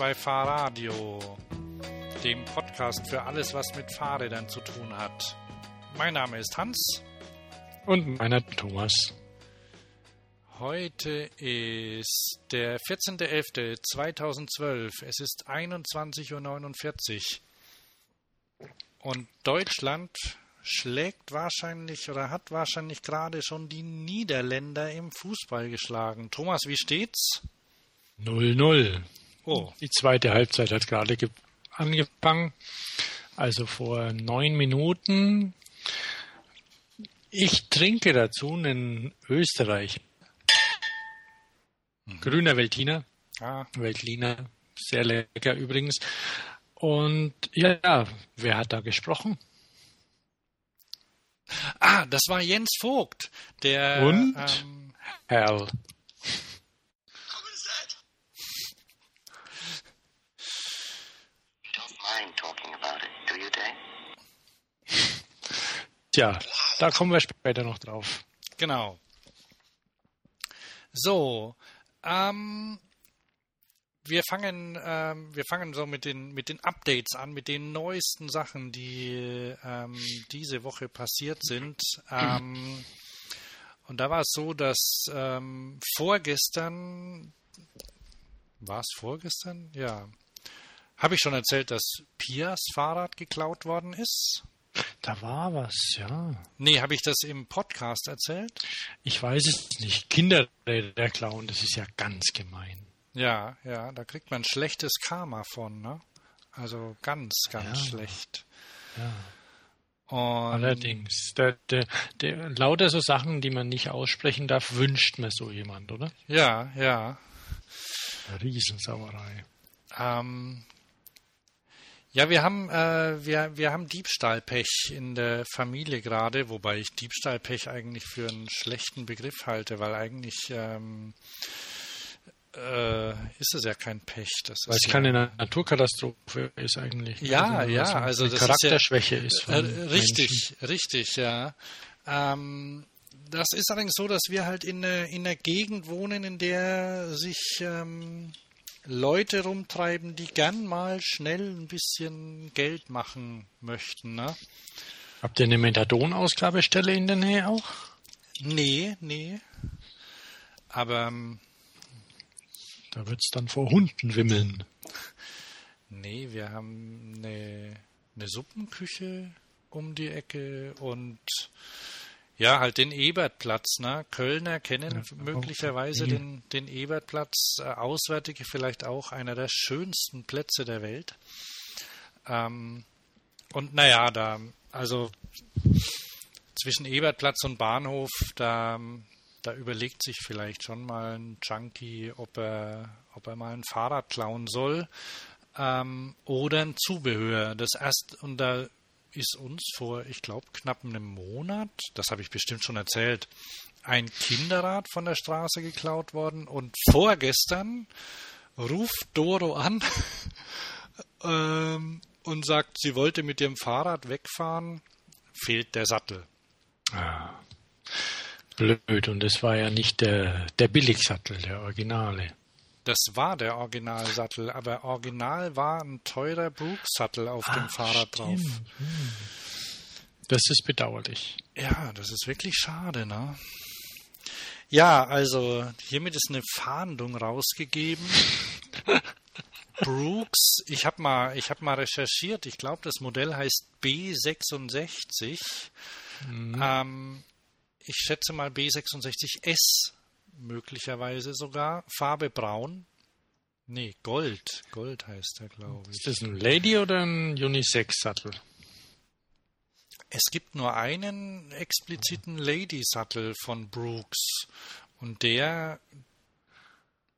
Bei Fahrradio, dem Podcast für alles, was mit Fahrrädern zu tun hat. Mein Name ist Hans. Und meiner Thomas. Heute ist der 14.11.2012. Es ist 21.49 Uhr. Und Deutschland schlägt wahrscheinlich oder hat wahrscheinlich gerade schon die Niederländer im Fußball geschlagen. Thomas, wie steht's? 0-0. Oh. Die zweite Halbzeit hat gerade angefangen. Also vor neun Minuten. Ich trinke dazu einen Österreich. Mhm. Grüner Veltliner. Ah. Veltliner. Sehr lecker übrigens. Und ja, wer hat da gesprochen? Ah, das war Jens Vogt, der. Und? Ähm, Herr Tja, da kommen wir später noch drauf. Genau. So, ähm, wir fangen, ähm, wir fangen so mit den mit den Updates an, mit den neuesten Sachen, die ähm, diese Woche passiert sind. Ähm, und da war es so, dass ähm, vorgestern war es vorgestern? Ja. Habe ich schon erzählt, dass Pias Fahrrad geklaut worden ist? Da war was, ja. Nee, habe ich das im Podcast erzählt? Ich weiß es nicht. Kinderräder klauen, das ist ja ganz gemein. Ja, ja, da kriegt man schlechtes Karma von, ne? Also ganz, ganz ja. schlecht. Ja. Und Allerdings, der, der, der, lauter so Sachen, die man nicht aussprechen darf, wünscht mir so jemand, oder? Ja, ja. Riesensauerei. Ähm, ja, wir haben, äh, wir, wir haben Diebstahlpech in der Familie gerade, wobei ich Diebstahlpech eigentlich für einen schlechten Begriff halte, weil eigentlich ähm, äh, ist es ja kein Pech. Das weil es ja, keine Naturkatastrophe ist eigentlich. Ja, also, ja, also das Charakterschwäche ist, ja, ist äh, richtig, Menschen. richtig, ja. Ähm, das ist allerdings so, dass wir halt in, in einer Gegend wohnen, in der sich ähm, Leute rumtreiben, die gern mal schnell ein bisschen Geld machen möchten. Ne? Habt ihr eine Methadonausgabestelle in der Nähe auch? Nee, nee. Aber. Ähm, da wird es dann vor Hunden wimmeln. Nee, wir haben eine, eine Suppenküche um die Ecke und ja, halt den Ebertplatz. Ne? Kölner kennen ja, möglicherweise okay. den, den Ebertplatz. Äh, Auswärtige vielleicht auch einer der schönsten Plätze der Welt. Ähm, und naja, da, also zwischen Ebertplatz und Bahnhof, da, da überlegt sich vielleicht schon mal ein Junkie, ob er, ob er mal ein Fahrrad klauen soll ähm, oder ein Zubehör. Das erst, und da ist uns vor, ich glaube, knapp einem Monat, das habe ich bestimmt schon erzählt, ein Kinderrad von der Straße geklaut worden und vorgestern ruft Doro an ähm, und sagt, sie wollte mit dem Fahrrad wegfahren, fehlt der Sattel. Ah, blöd, und es war ja nicht der, der Billigsattel, der Originale. Das war der Originalsattel, aber original war ein teurer Brooks-Sattel auf ah, dem Fahrrad stimmt. drauf. Das ist bedauerlich. Ja, das ist wirklich schade, ne? Ja, also hiermit ist eine Fahndung rausgegeben. Brooks, ich habe mal, ich habe mal recherchiert. Ich glaube, das Modell heißt B66. Mhm. Ähm, ich schätze mal B66S möglicherweise sogar. Farbe braun. Nee, Gold. Gold heißt er, glaube ich. Ist das ein Lady oder ein Unisex-Sattel? Es gibt nur einen expliziten Lady-Sattel von Brooks. Und der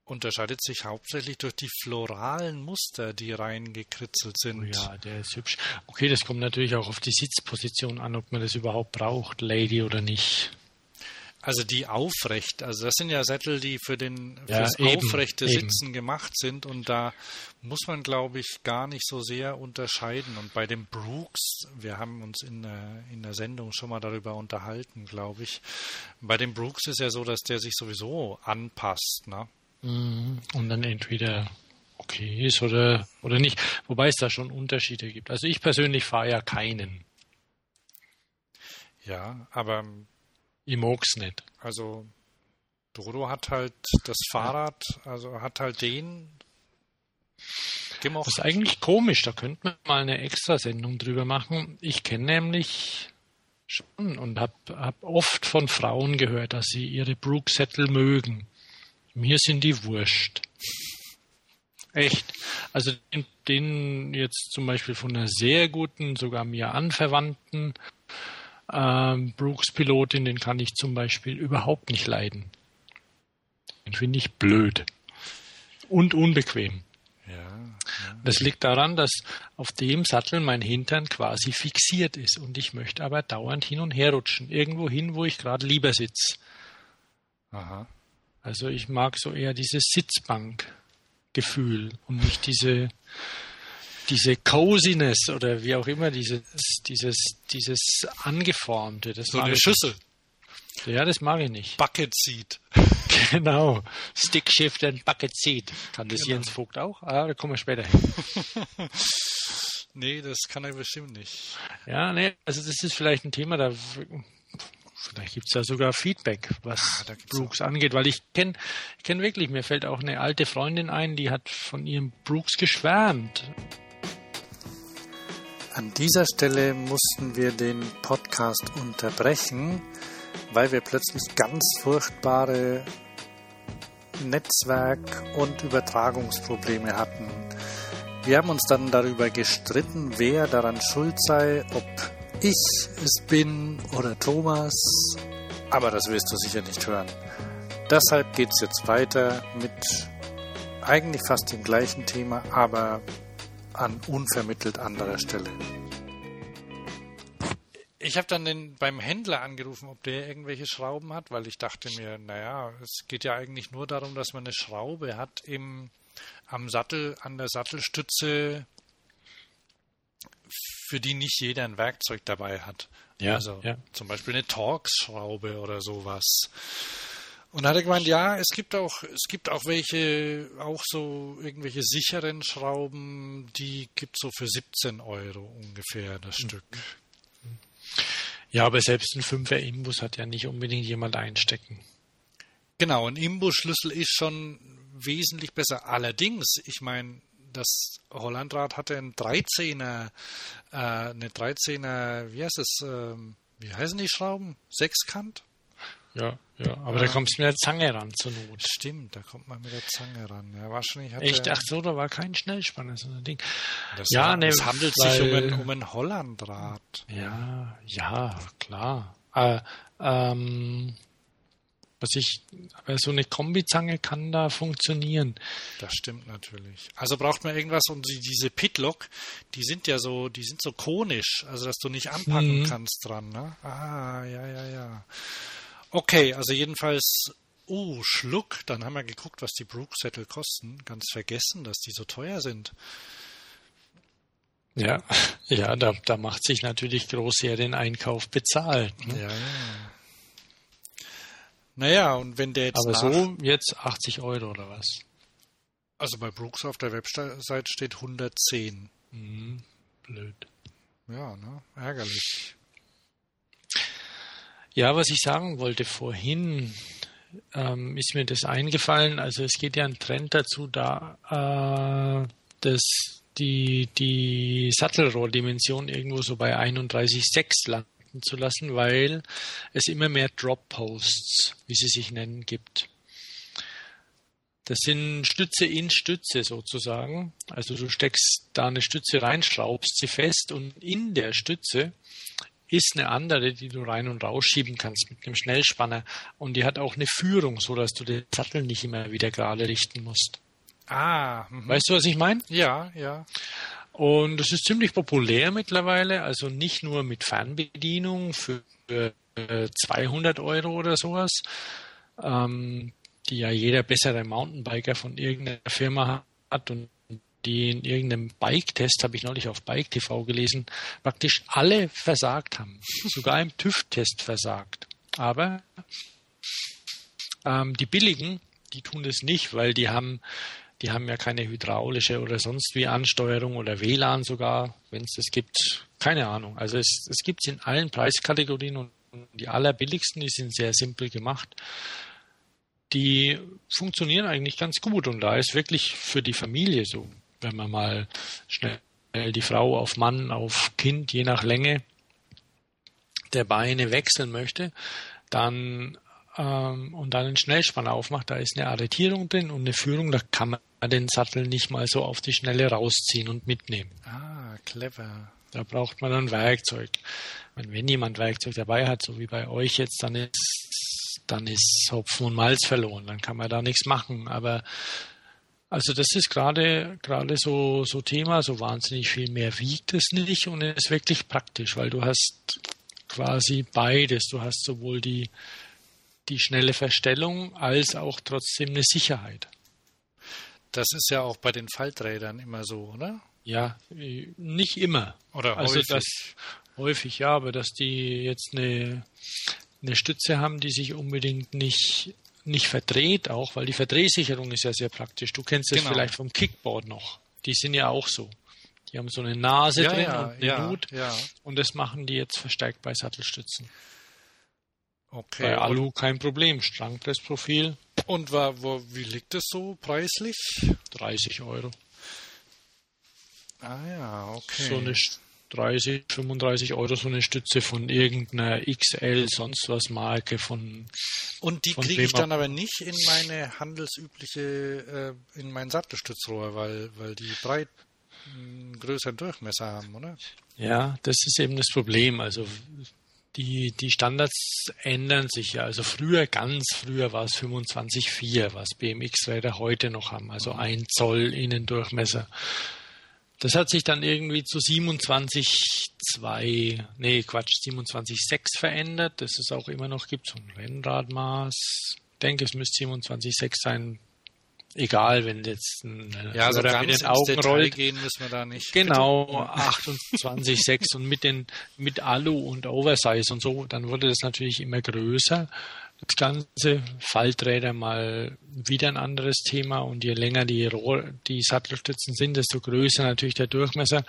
unterscheidet sich hauptsächlich durch die floralen Muster, die reingekritzelt sind. Oh ja, der ist hübsch. Okay, das kommt natürlich auch auf die Sitzposition an, ob man das überhaupt braucht, Lady oder nicht. Also die aufrecht, also das sind ja Sättel, die für den ja, fürs eben, aufrechte eben. Sitzen gemacht sind und da muss man, glaube ich, gar nicht so sehr unterscheiden. Und bei dem Brooks, wir haben uns in der, in der Sendung schon mal darüber unterhalten, glaube ich. Bei dem Brooks ist ja so, dass der sich sowieso anpasst, ne? Mhm. Und dann entweder okay ist oder, oder nicht. Wobei es da schon Unterschiede gibt. Also ich persönlich fahre ja keinen. Ja, aber ich mag's nicht. Also Dodo hat halt das Fahrrad, also hat halt den gemocht. Das ist eigentlich komisch, da könnte man mal eine Extrasendung drüber machen. Ich kenne nämlich schon und habe hab oft von Frauen gehört, dass sie ihre Brooksättel mögen. Mir sind die wurscht. Echt. Also den, den, jetzt zum Beispiel von einer sehr guten, sogar mir anverwandten ähm, Brooks-Pilotin, den kann ich zum Beispiel überhaupt nicht leiden. Den finde ich blöd. Und unbequem. Ja, ja. Das liegt daran, dass auf dem Sattel mein Hintern quasi fixiert ist und ich möchte aber dauernd hin und her rutschen. Irgendwo hin, wo ich gerade lieber sitze. Aha. Also ich mag so eher dieses Sitzbankgefühl und nicht diese diese Coziness oder wie auch immer, dieses, dieses, dieses Angeformte. Das so eine Schüssel. Ja, das mag ich nicht. Bucket Seat. Genau. Stick Shift and Bucket Seat. Kann das genau. Jens Vogt auch? Ah, da kommen wir später hin. nee, das kann er bestimmt nicht. Ja, nee, also das ist vielleicht ein Thema, da vielleicht gibt es da sogar Feedback, was ah, Brooks auch. angeht, weil ich kenne ich kenn wirklich, mir fällt auch eine alte Freundin ein, die hat von ihrem Brooks geschwärmt. An dieser Stelle mussten wir den Podcast unterbrechen, weil wir plötzlich ganz furchtbare Netzwerk- und Übertragungsprobleme hatten. Wir haben uns dann darüber gestritten, wer daran schuld sei, ob ich es bin oder Thomas. Aber das wirst du sicher nicht hören. Deshalb geht es jetzt weiter mit eigentlich fast dem gleichen Thema, aber an unvermittelt anderer Stelle. Ich habe dann den, beim Händler angerufen, ob der irgendwelche Schrauben hat, weil ich dachte mir, naja, es geht ja eigentlich nur darum, dass man eine Schraube hat im, am Sattel, an der Sattelstütze, für die nicht jeder ein Werkzeug dabei hat. Ja, also ja. zum Beispiel eine Torx-Schraube oder sowas. Und hat er gemeint, ja, es gibt auch, es gibt auch welche, auch so irgendwelche sicheren Schrauben, die gibt so für 17 Euro ungefähr das mhm. Stück. Ja, aber selbst ein 5er Imbus hat ja nicht unbedingt jemand einstecken. Genau, ein Imbus-Schlüssel ist schon wesentlich besser. Allerdings, ich meine, das Hollandrad hatte einen 13er, äh, eine 13er, wie heißt es, äh, wie heißen die Schrauben? Sechskant? Ja, ja, aber ja. da kommst du mit der Zange ran zur Not. Stimmt, da kommt man mit der Zange ran. Ja, wahrscheinlich hat Echt? Ach so, da war kein Schnellspanner, so ein Ding. Das ja, war, ne, es handelt weil, sich um ein, um ein Hollandrad. Ja, ja, klar. Äh, ähm, was ich, aber so eine Kombizange kann da funktionieren. Das stimmt natürlich. Also braucht man irgendwas und die, diese Pitlock, die sind ja so, die sind so konisch, also dass du nicht anpacken mhm. kannst dran, ne? Ah, ja, ja, ja. Okay, also jedenfalls, oh, Schluck, dann haben wir geguckt, was die Brooksettel kosten. Ganz vergessen, dass die so teuer sind. Ja, ja, da, da macht sich natürlich Großjahr den Einkauf bezahlt. Ne? Ja, ja. Naja, und wenn der jetzt. Aber so jetzt 80 Euro oder was? Also bei Brooks auf der Website steht 110. Mhm, blöd. Ja, ne? Ärgerlich. Ja, was ich sagen wollte vorhin, ähm, ist mir das eingefallen. Also es geht ja ein Trend dazu, da äh, dass die, die Sattelrohrdimension irgendwo so bei 31,6 landen zu lassen, weil es immer mehr Drop-Posts, wie sie sich nennen, gibt. Das sind Stütze in Stütze sozusagen. Also du steckst da eine Stütze rein, schraubst sie fest und in der Stütze ist eine andere, die du rein und rausschieben kannst mit einem Schnellspanner. Und die hat auch eine Führung, so dass du den Sattel nicht immer wieder gerade richten musst. Ah. Mh. Weißt du, was ich meine? Ja, ja. Und es ist ziemlich populär mittlerweile, also nicht nur mit Fernbedienung für 200 Euro oder sowas, ähm, die ja jeder bessere Mountainbiker von irgendeiner Firma hat und die in irgendeinem Bike-Test, habe ich neulich auf Bike TV gelesen, praktisch alle versagt haben. Sogar im TÜV-Test versagt. Aber ähm, die billigen, die tun das nicht, weil die haben, Die haben ja keine hydraulische oder sonst wie Ansteuerung oder WLAN sogar, wenn es das gibt. Keine Ahnung. Also es, es gibt es in allen Preiskategorien und die allerbilligsten, die sind sehr simpel gemacht. Die funktionieren eigentlich ganz gut und da ist wirklich für die Familie so, wenn man mal schnell die Frau auf Mann, auf Kind, je nach Länge der Beine wechseln möchte, dann ähm, und dann einen Schnellspanner aufmacht, da ist eine Arretierung drin und eine Führung, da kann man den Sattel nicht mal so auf die Schnelle rausziehen und mitnehmen. Ah, clever. Da braucht man dann Werkzeug. Wenn jemand Werkzeug dabei hat, so wie bei euch jetzt, dann ist, dann ist Hopfen und Malz verloren. Dann kann man da nichts machen. Aber also das ist gerade gerade so so Thema. So wahnsinnig viel mehr wiegt es nicht und es ist wirklich praktisch, weil du hast quasi beides. Du hast sowohl die die schnelle Verstellung als auch trotzdem eine Sicherheit. Das ist ja auch bei den Falträdern immer so, oder? Ja, nicht immer. Oder also häufig. das häufig ja, aber dass die jetzt eine, eine Stütze haben, die sich unbedingt nicht nicht verdreht, auch weil die Verdrehsicherung ist ja sehr praktisch. Du kennst das Genau. vielleicht vom Kickboard noch. Die sind ja auch so. Die haben so eine Nase ja, drin ja, und eine ja, Nut ja. und das machen die jetzt verstärkt bei Sattelstützen. Okay. Bei Alu kein Problem. Strangpressprofil Und wa, wo, wie liegt es so preislich? 30 Euro. Ah ja, okay. So eine 30, 35 Euro so eine Stütze von irgendeiner XL, sonst was Marke von Und die kriege ich dann aber nicht in meine handelsübliche, äh, in mein Sattelstützrohr, weil, weil die breit einen größeren Durchmesser haben, oder? Ja, das ist eben das Problem. Also die, die Standards ändern sich ja. Also früher, ganz früher war es 25,4, was BMX-Räder heute noch haben. Also ein Zoll Innendurchmesser. Das hat sich dann irgendwie zu 27,2, nee, Quatsch, 27,6 verändert. Das es auch immer noch gibt, so ein Rennradmaß. Ich denke, es müsste 27,6 sein. Egal, wenn jetzt ein Ja, so Hörer ganz mit den Augen Detail rollt. gehen müssen wir da nicht. Genau, 28,6 und mit den mit Alu und Oversize und so, dann wurde das natürlich immer größer. Das ganze Falträder mal wieder ein anderes Thema und je länger die Rohr, die Sattelstützen sind, desto größer natürlich der Durchmesser.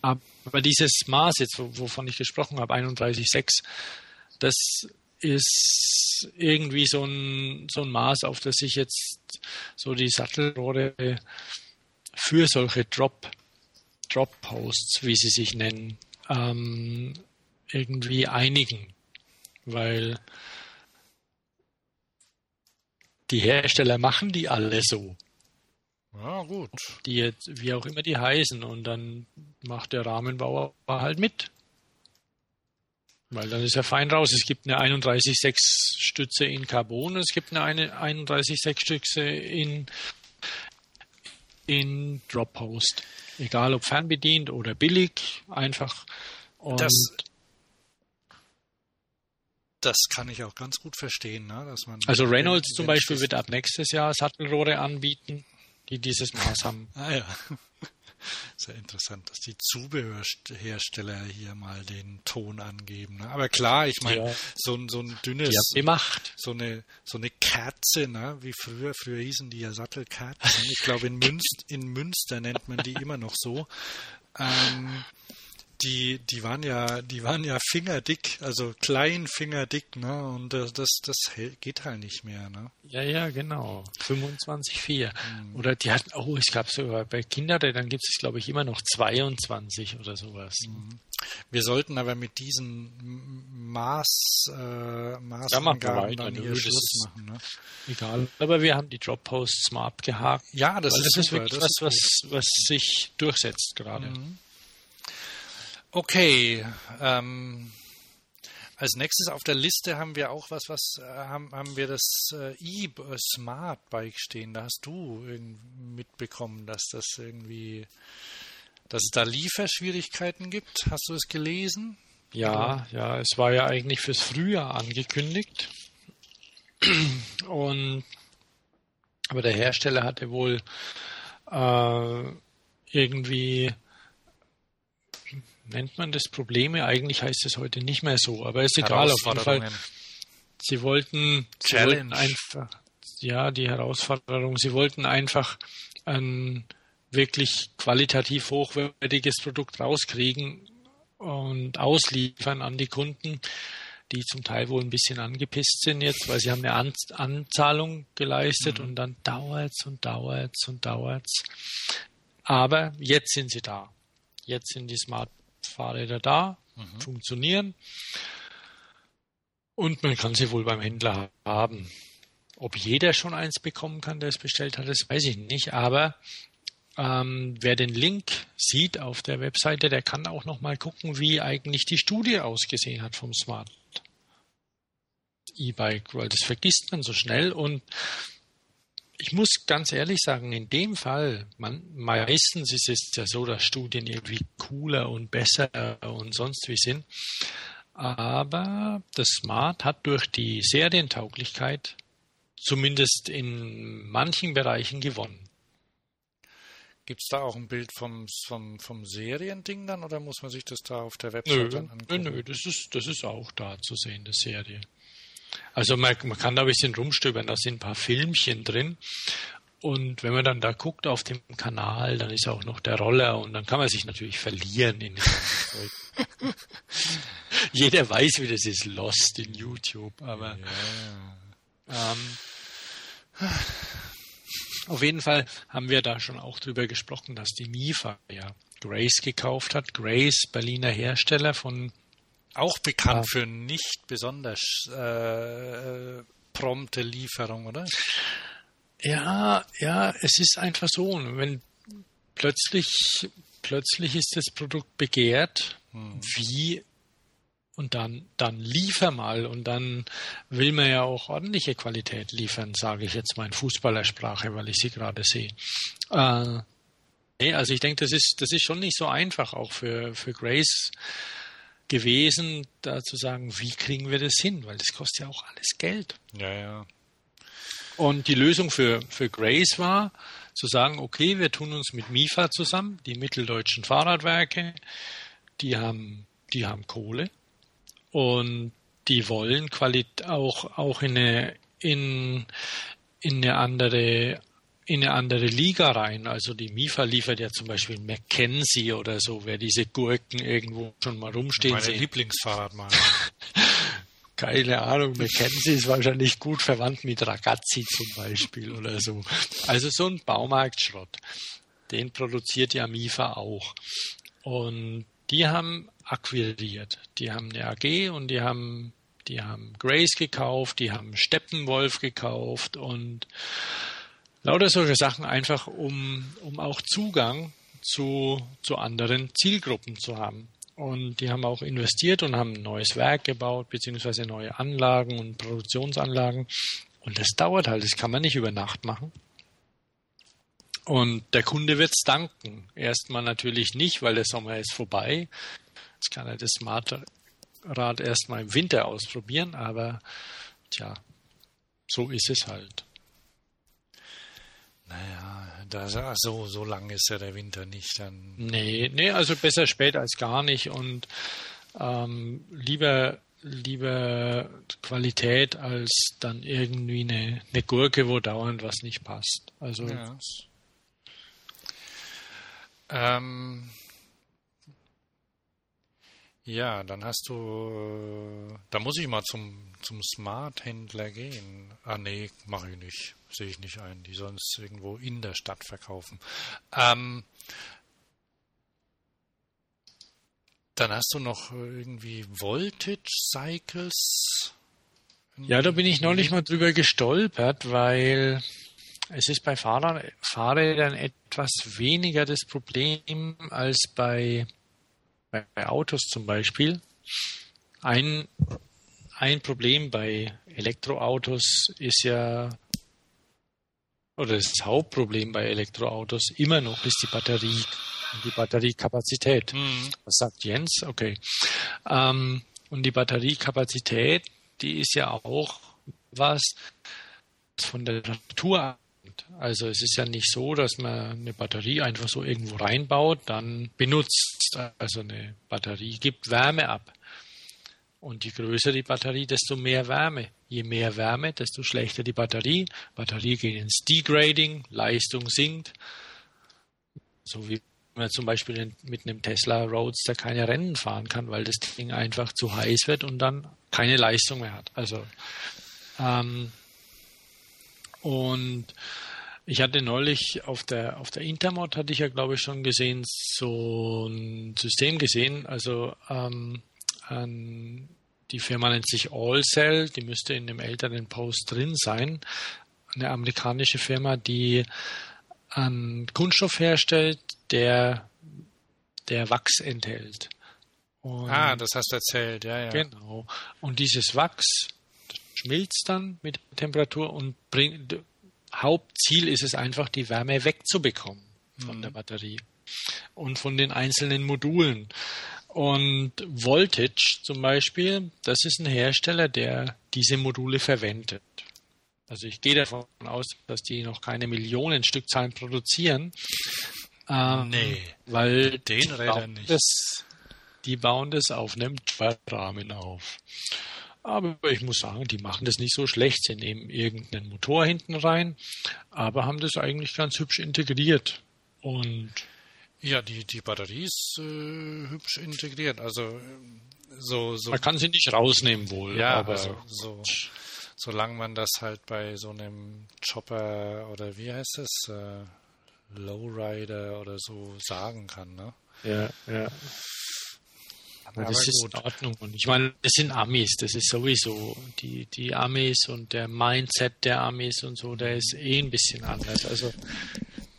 Aber dieses Maß jetzt, wo- wovon ich gesprochen habe, 31,6, das ist irgendwie so ein, so ein Maß, auf das ich jetzt so die Sattelrohre für solche Drop, Drop Posts, wie sie sich nennen, ähm, irgendwie einigen. Weil die Hersteller machen die alle so, Ja, gut. die jetzt, wie auch immer die heißen, und dann macht der Rahmenbauer halt mit. Weil dann ist er fein raus. Es gibt eine 31,6 Stütze in Carbon, es gibt eine 31,6 Stütze in, in Drop Post. Egal ob fernbedient oder billig, einfach. Und Das, das kann ich auch ganz gut verstehen, ne? dass man. also Reynolds wenn- zum wenn Beispiel wird ab nächstes Jahr Sattelrohre anbieten, die dieses Maß haben. Ah ja. Sehr interessant, dass die Zubehörhersteller hier mal den Ton angeben. Ne? Aber klar, ich meine, Ja. so, ein- so ein dünnes, gemacht. so eine, so eine Kerze, ne? wie früher, früher hießen die ja Sattelkerzen. Ich glaube, in, Münst, in Münster nennt man die immer noch so. Ähm, die, die waren ja, die waren ja fingerdick, also klein fingerdick, ne? Und das, das, das geht halt nicht mehr, ne? Ja, ja, genau. 25,4. Hm. Oder die hatten, oh, es gab sogar bei Kinderrädern gibt es, glaube ich, immer noch 22 oder sowas. Hm. Wir sollten aber mit diesen Maß, äh, Maßangaben weiter, dann nö, hier Schluss machen. Ne? Egal. Aber wir haben die Drop Posts mal abgehakt. Ja, das ist das ist super, wirklich das was, was, was sich durchsetzt gerade. Mhm. Okay, ähm, als nächstes auf der Liste haben wir auch was, was äh, haben, haben wir das äh, e-Smart Bike stehen. Da hast du mitbekommen, dass das irgendwie, dass es da Lieferschwierigkeiten gibt. Hast du es gelesen? Ja, ja, es war ja eigentlich fürs Frühjahr angekündigt. Und aber der Hersteller hatte wohl äh, irgendwie nennt man das Probleme? Eigentlich heißt es heute nicht mehr so, aber ist egal auf jeden Fall. Sie wollten, sie wollten einfach, ja, die Herausforderung, sie wollten einfach ein wirklich qualitativ hochwertiges Produkt rauskriegen und ausliefern an die Kunden, die zum Teil wohl ein bisschen angepisst sind jetzt, weil sie haben eine An Anzahlung geleistet mhm. und dann dauert's und dauert's und dauert's. Aber jetzt sind sie da. Jetzt sind die Smart-Fahrräder da, mhm. funktionieren und man kann sie wohl beim Händler haben. Ob jeder schon eins bekommen kann, der es bestellt hat, das weiß ich nicht. Aber ähm, wer den Link sieht auf der Webseite, der kann auch noch mal gucken, wie eigentlich die Studie ausgesehen hat vom Smart E-Bike, weil das vergisst man so schnell und ich muss ganz ehrlich sagen, in dem Fall, man, meistens ist es ja so, dass Studien irgendwie cooler und besser und sonst wie sind. Aber das Smart hat durch die Serientauglichkeit zumindest in manchen Bereichen gewonnen. Gibt es da auch ein Bild vom, vom, vom Seriending dann oder muss man sich das da auf der Webseite nö, angucken? Nö, das ist, das ist auch da zu sehen, das Serie. Also man, man kann da ein bisschen rumstöbern, da sind ein paar Filmchen drin. Und wenn man dann da guckt auf dem Kanal, dann ist auch noch der Roller und dann kann man sich natürlich verlieren in Jeder weiß, wie das ist, Lost in YouTube, aber ja. ähm, auf jeden Fall haben wir da schon auch drüber gesprochen, dass die MIFA ja Grace gekauft hat. Grace, Berliner Hersteller von auch bekannt ja. für nicht besonders äh, prompte Lieferung, oder? Ja, ja, es ist einfach so. Wenn plötzlich, plötzlich ist das Produkt begehrt, hm. wie und dann, dann liefer mal und dann will man ja auch ordentliche Qualität liefern, sage ich jetzt mal in Fußballersprache, weil ich sie gerade sehe. Äh, nee, also ich denke, das ist, das ist schon nicht so einfach, auch für, für Grace gewesen, da zu sagen, wie kriegen wir das hin, weil das kostet ja auch alles Geld. Ja, ja. Und die Lösung für, für Grace war, zu sagen, okay, wir tun uns mit MIFA zusammen, die mitteldeutschen Fahrradwerke, die haben, die haben Kohle, und die wollen Qualität auch, auch in eine, in, in eine andere in eine andere Liga rein. Also die MIFA liefert ja zum Beispiel McKenzie oder so, wer diese Gurken irgendwo schon mal rumstehen Meine sehen. Lieblingsfahrrad mal. Keine Ahnung, McKenzie ist wahrscheinlich gut verwandt mit Ragazzi zum Beispiel oder so. Also so ein Baumarktschrott. Den produziert ja MIFA auch. Und die haben akquiriert. Die haben eine AG und die haben, die haben Grace gekauft, die haben Steppenwolf gekauft und lauter solche Sachen einfach, um, um auch Zugang zu, zu anderen Zielgruppen zu haben. Und die haben auch investiert und haben ein neues Werk gebaut, beziehungsweise neue Anlagen und Produktionsanlagen. Und das dauert halt, das kann man nicht über Nacht machen. Und der Kunde wird es danken. Erstmal natürlich nicht, weil der Sommer ist vorbei. Jetzt kann er das Smartrad erstmal im Winter ausprobieren, aber tja, so ist es halt. Naja, da, so, so lang ist ja der Winter nicht. Dann nee, nee, also besser spät als gar nicht und ähm, lieber lieber Qualität als dann irgendwie eine, eine Gurke, wo dauernd was nicht passt. Also ja. Ähm, ja, dann hast du, da muss ich mal zum, zum Smart-Händler gehen. Ah, nee, mache ich nicht. Sehe ich nicht ein. Die sollen es irgendwo in der Stadt verkaufen. Ähm, dann hast du noch irgendwie Voltage Cycles. Ja, da bin ich neulich mal drüber gestolpert, weil es ist bei Fahrrad, Fahrrädern etwas weniger das Problem als bei, bei, bei Autos zum Beispiel. Ein, ein Problem bei Elektroautos ist ja, oder das Hauptproblem bei Elektroautos immer noch ist die Batterie und die Batteriekapazität. Mhm. Was sagt Jens? Okay. Ähm, und die Batteriekapazität, die ist ja auch was von der Natur also es ist ja nicht so, dass man eine Batterie einfach so irgendwo reinbaut, dann benutzt. Also eine Batterie gibt Wärme ab. Und je größer die Batterie, desto mehr Wärme Je mehr Wärme, desto schlechter die Batterie. Batterie geht ins Degrading, Leistung sinkt. So wie man zum Beispiel mit einem Tesla Roadster keine Rennen fahren kann, weil das Ding einfach zu heiß wird und dann keine Leistung mehr hat. Also ähm, und ich hatte neulich auf der auf der Intermod hatte ich ja glaube ich schon gesehen so ein System gesehen, also ähm, an die Firma nennt sich AllCell, die müsste in dem älteren Post drin sein. Eine amerikanische Firma, die einen Kunststoff herstellt, der, der Wachs enthält. Und ah, das hast du erzählt, ja, ja. Genau. Und dieses Wachs schmilzt dann mit Temperatur und bringt, Hauptziel ist es einfach, die Wärme wegzubekommen von mhm. der Batterie und von den einzelnen Modulen. Und Voltage zum Beispiel, das ist ein Hersteller, der diese Module verwendet. Also ich gehe davon aus, dass die noch keine Millionen Stückzahlen produzieren. Ähm, nee, weil den Räder nicht. Das, die bauen das auf einem Rahmen auf. Aber ich muss sagen, die machen das nicht so schlecht. Sie nehmen irgendeinen Motor hinten rein, aber haben das eigentlich ganz hübsch integriert. Und ja, die, die Batterie ist äh, hübsch integriert. Also so, so. Man kann sie nicht rausnehmen wohl. Ja, aber also, so, solange man das halt bei so einem Chopper oder wie heißt es, äh, Lowrider oder so sagen kann, ne? Ja, ja. Aber, das ist gut. in Ordnung. Und ich meine, das sind Amis, das ist sowieso die, die Amis und der Mindset der Amis und so, der ist eh ein bisschen anders. Also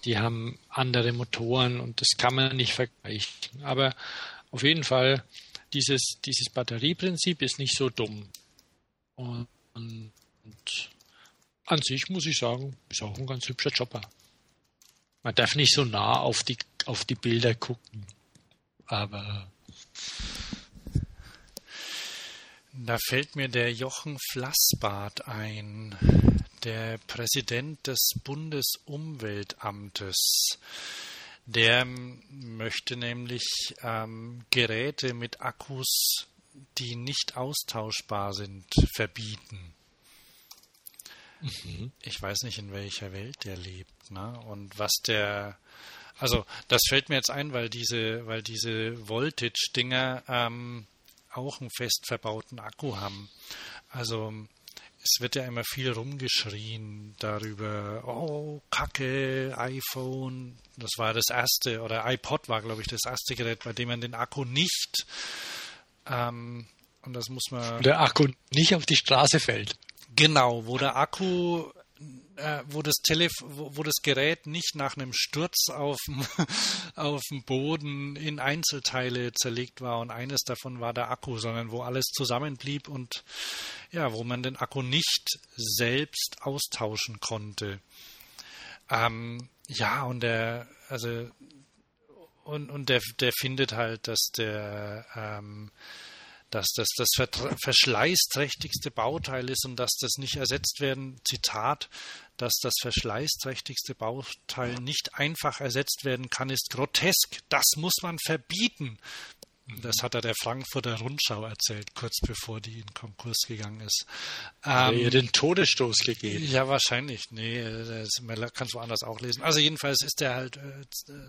die haben andere Motoren und das kann man nicht vergleichen. Aber auf jeden Fall, dieses, dieses Batterieprinzip ist nicht so dumm. Und, und an sich muss ich sagen, ist auch ein ganz hübscher Chopper. Man darf nicht so nah auf die, auf die Bilder gucken. Aber da fällt mir der Jochen Flassbart ein der Präsident des Bundesumweltamtes. Der möchte nämlich ähm, Geräte mit Akkus, die nicht austauschbar sind, verbieten. Mhm. Ich weiß nicht, in welcher Welt der lebt, ne? Und was der also das fällt mir jetzt ein, weil diese, weil diese Voltage-Dinger ähm, auch einen fest verbauten Akku haben. Also es wird ja immer viel rumgeschrien darüber, oh, Kacke, iPhone, das war das erste, oder iPod war, glaube ich, das erste Gerät, bei dem man den Akku nicht, ähm, und das muss man. Der Akku nicht auf die Straße fällt. Genau, wo der Akku äh, wo das Telef wo, wo, das Gerät nicht nach einem Sturz auf dem, Boden in Einzelteile zerlegt war und eines davon war der Akku, sondern wo alles zusammenblieb und ja, wo man den Akku nicht selbst austauschen konnte. Ähm, ja, und der, also und, und der, der findet halt, dass der ähm, dass das das verschleißträchtigste Bauteil ist und dass das nicht ersetzt werden, Zitat, dass das verschleißträchtigste Bauteil nicht einfach ersetzt werden kann, ist grotesk. Das muss man verbieten. Das hat er der Frankfurter Rundschau erzählt, kurz bevor die in Konkurs gegangen ist. Hat ähm, ihr den Todesstoß gegeben? Ja, wahrscheinlich. Nee, das, man kann es woanders auch lesen. Also jedenfalls ist der halt, äh,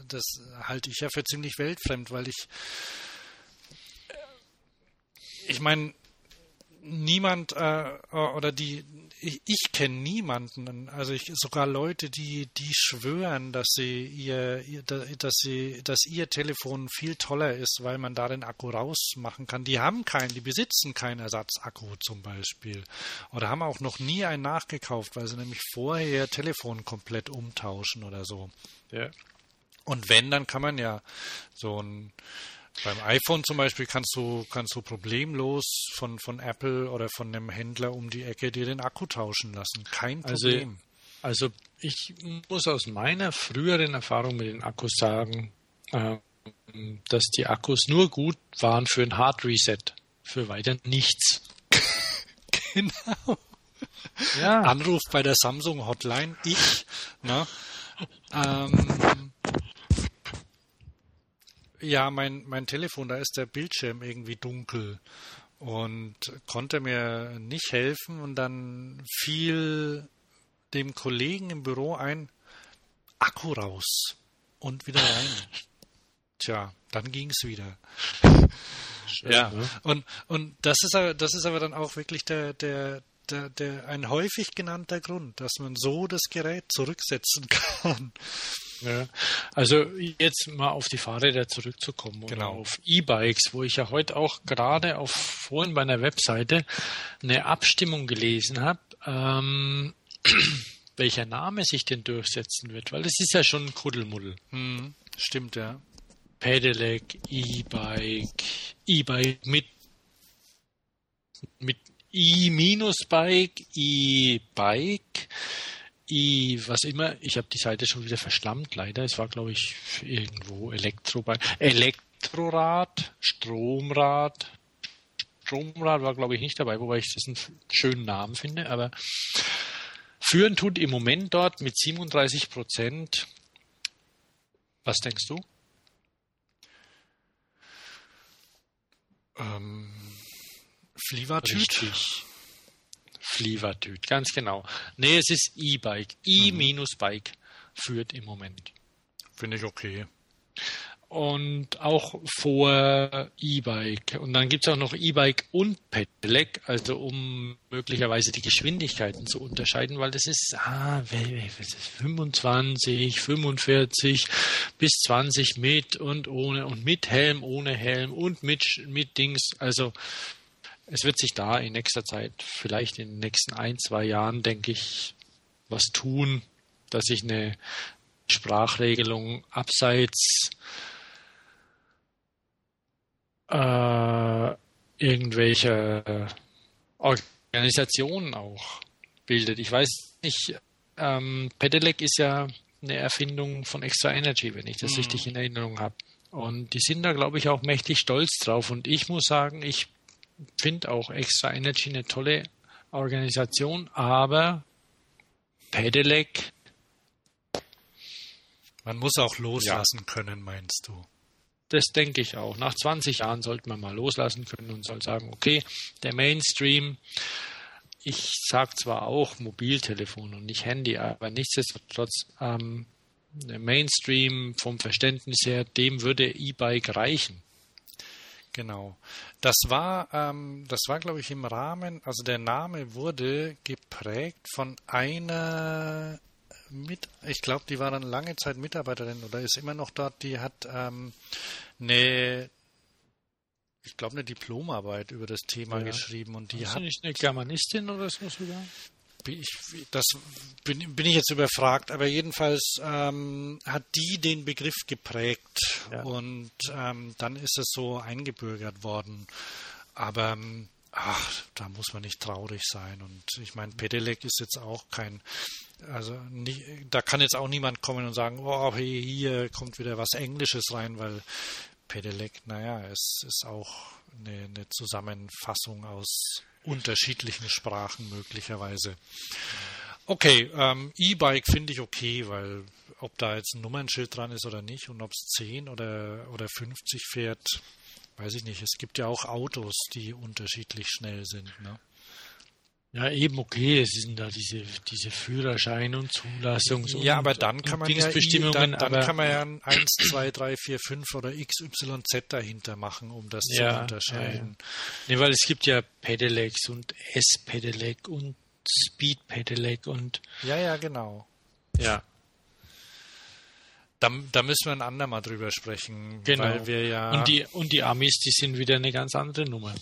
das halte ich ja für ziemlich weltfremd, weil ich ich meine, niemand äh, oder die ich, ich kenne niemanden, also ich, sogar Leute, die die schwören, dass sie ihr, ihr, dass sie dass ihr Telefon viel toller ist, weil man da den Akku rausmachen kann. Die haben keinen, die besitzen keinen Ersatzakku zum Beispiel oder haben auch noch nie einen nachgekauft, weil sie nämlich vorher ihr Telefon komplett umtauschen oder so. Ja. Und wenn, dann kann man ja so ein beim iPhone zum Beispiel kannst du, kannst du problemlos von, von Apple oder von einem Händler um die Ecke dir den Akku tauschen lassen. Kein also, Problem. Also, also ich muss aus meiner früheren Erfahrung mit den Akkus sagen, äh, dass die Akkus nur gut waren für ein Hard Reset, für weiter nichts. genau. Ja. Anruf bei der Samsung Hotline, ich. Ne? Ähm, ja, mein, mein Telefon, da ist der Bildschirm irgendwie dunkel. und konnte mir nicht helfen und dann fiel dem Kollegen im Büro ein Akku raus und wieder rein. Tja, dann ging es wieder. Schön, ja, ne? und, und das ist aber, das ist aber dann auch wirklich der, der, der, der, ein häufig genannter Grund, dass man so das Gerät zurücksetzen kann. Ja, also jetzt mal auf die Fahrräder zurückzukommen genau. auf E-Bikes, wo ich ja heute auch gerade auf vorhin bei einer Webseite eine Abstimmung gelesen habe, ähm, welcher Name sich denn durchsetzen wird, weil das ist ja schon ein Kuddelmuddel. Hm, stimmt, ja. Pedelec, E-Bike, E-Bike mit, mit E-Bike, E-Bike, Was immer. Ich habe die Seite schon wieder verschlammt, leider. Es war, glaube ich, irgendwo Elektrobike. Elektrorad, Stromrad. Stromrad war, glaube ich, nicht dabei, wobei ich das einen schönen Namen finde, aber führen tut im Moment dort mit 37 Prozent. Was denkst du? Ähm, Flievertüt. Richtig. Flievertüt, ganz genau. Nee, es ist E-Bike. E-Bike führt im Moment. Finde ich okay. Und auch vor E-Bike. Und dann gibt es auch noch E-Bike und Pedelec, also um möglicherweise die Geschwindigkeiten zu unterscheiden, weil das ist ah, 25, 45 bis 20 mit und ohne und mit Helm, ohne Helm und mit, mit Dings. Also es wird sich da in nächster Zeit, vielleicht in den nächsten ein, zwei Jahren, denke ich, was tun, dass ich eine Sprachregelung abseits äh, irgendwelche Organisationen auch bildet. Ich weiß nicht, ähm, Pedelec ist ja eine Erfindung von Extra Energy, wenn ich das mhm. richtig in Erinnerung habe. Und die sind da, glaube ich, auch mächtig stolz drauf. Und ich muss sagen, ich finde auch Extra Energy eine tolle Organisation, aber Pedelec. Man muss auch loslassen ja. können, meinst du? Das denke ich auch. Nach 20 Jahren sollte man mal loslassen können und soll sagen, okay, der Mainstream, ich sage zwar auch Mobiltelefon und nicht Handy, aber nichtsdestotrotz, ähm, der Mainstream vom Verständnis her, dem würde E-Bike reichen. Genau. Das war, ähm, das war, glaube ich, im Rahmen, also der Name wurde geprägt von einer mit, ich glaube, die war dann lange Zeit Mitarbeiterin oder ist immer noch dort, die hat ähm, eine, ich glaube, eine Diplomarbeit über das Thema ja. geschrieben und die ist hat. nicht eine Germanistin oder so sogar? Ich, das bin, bin ich jetzt überfragt, aber jedenfalls ähm, hat die den Begriff geprägt ja. und ähm, dann ist es so eingebürgert worden. Aber ach, da muss man nicht traurig sein. Und ich meine, Pedelec ist jetzt auch kein, also nicht, da kann jetzt auch niemand kommen und sagen, oh, hier, hier kommt wieder was Englisches rein, weil Pedelec, naja, es ist auch eine, eine Zusammenfassung aus unterschiedlichen Sprachen möglicherweise. Okay, ähm, E-Bike finde ich okay, weil ob da jetzt ein Nummernschild dran ist oder nicht und ob es 10 oder, oder 50 fährt, weiß ich nicht. Es gibt ja auch Autos, die unterschiedlich schnell sind. Ne? Ja, eben okay, es sind da diese, diese Führerschein und Zulassungs- Ja, aber dann kann man ja, dann, dann kann man ja ein 1, 2, 3, 4, 5 oder XYZ dahinter machen, um das ja, zu unterscheiden. Ja, ja. Nee, weil es gibt ja Pedelecs und S-Pedelec und Speed-Pedelec und. Ja, ja, genau. Ja. Da, da müssen wir ein andermal drüber sprechen, genau. weil wir ja. Und die, und die Amis, die sind wieder eine ganz andere Nummer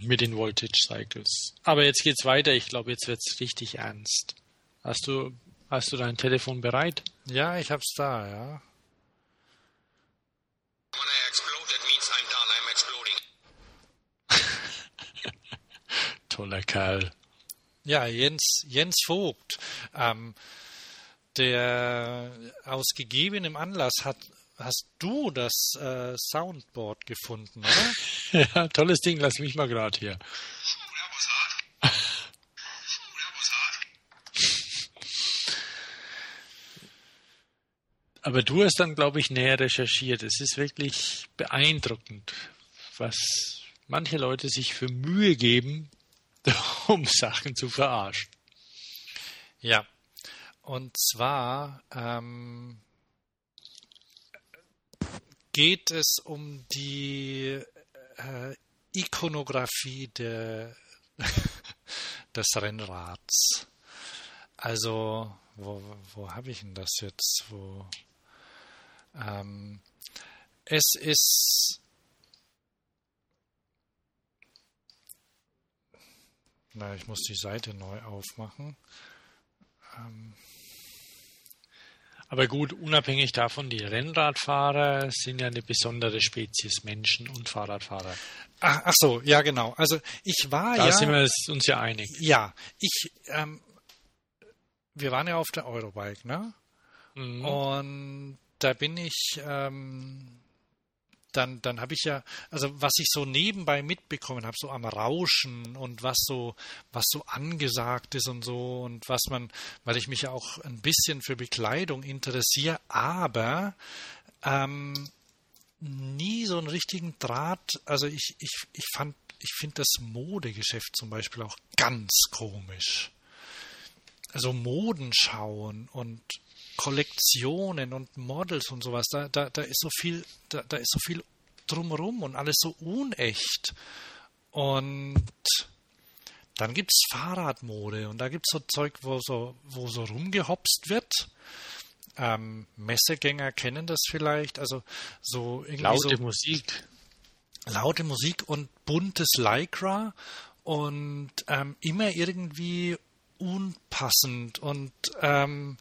mit den Voltage Cycles. Aber jetzt geht's weiter. Ich glaube, jetzt wird's richtig ernst. Hast du, hast du dein Telefon bereit? Ja, ich hab's da, ja. Toller Kerl. Ja, Jens, Jens Vogt, ähm, der aus gegebenem Anlass hat hast du das äh, Soundboard gefunden, oder? ja, tolles Ding, lass mich mal gerade hier. Aber du hast dann, glaube ich, näher recherchiert. Es ist wirklich beeindruckend, was manche Leute sich für Mühe geben, um Sachen zu verarschen. Ja, und zwar ähm, geht es um die äh, Ikonografie der, des Rennrads. Also, wo, wo habe ich denn das jetzt? Wo, ähm, es ist Na, ich muss die Seite neu aufmachen. Ähm. Aber gut, unabhängig davon, die Rennradfahrer sind ja eine besondere Spezies Menschen und Fahrradfahrer. Ach, ach so, ja genau. Also ich war da ja. Da sind wir uns ja einig. Ja, ich. Ähm, wir waren ja auf der Eurobike, ne? Mhm. Und da bin ich ähm, dann, dann habe ich ja, also was ich so nebenbei mitbekommen habe, so am Rauschen und was so, was so angesagt ist und so und was man, weil ich mich ja auch ein bisschen für Bekleidung interessiere, aber ähm, nie so einen richtigen Draht. Also ich, ich, ich fand, ich finde das Modegeschäft zum Beispiel auch ganz komisch. Also Moden schauen und Kollektionen und Models und sowas, da, da, da ist so viel, da, da ist so viel drumherum und alles so unecht. Und dann gibt es Fahrradmode und da gibt es so Zeug, wo so, wo so rumgehopst wird. Ähm, Messegänger kennen das vielleicht, also so irgendwie laute so Musik. Laute Musik und buntes Lycra und ähm, immer irgendwie unpassend und ähm,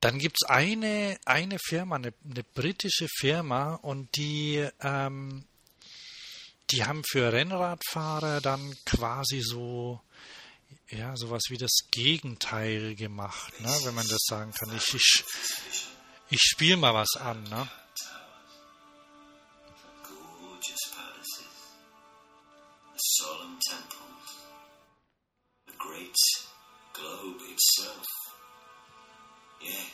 dann gibt es eine, eine Firma, eine, eine, britische Firma, und die, ähm, die haben für Rennradfahrer dann quasi so, ja, sowas wie das Gegenteil gemacht, ne, wenn man das sagen kann. Ich, ich, ich spiele mal was an, ne? solemn temples, the great globe itself. Yea,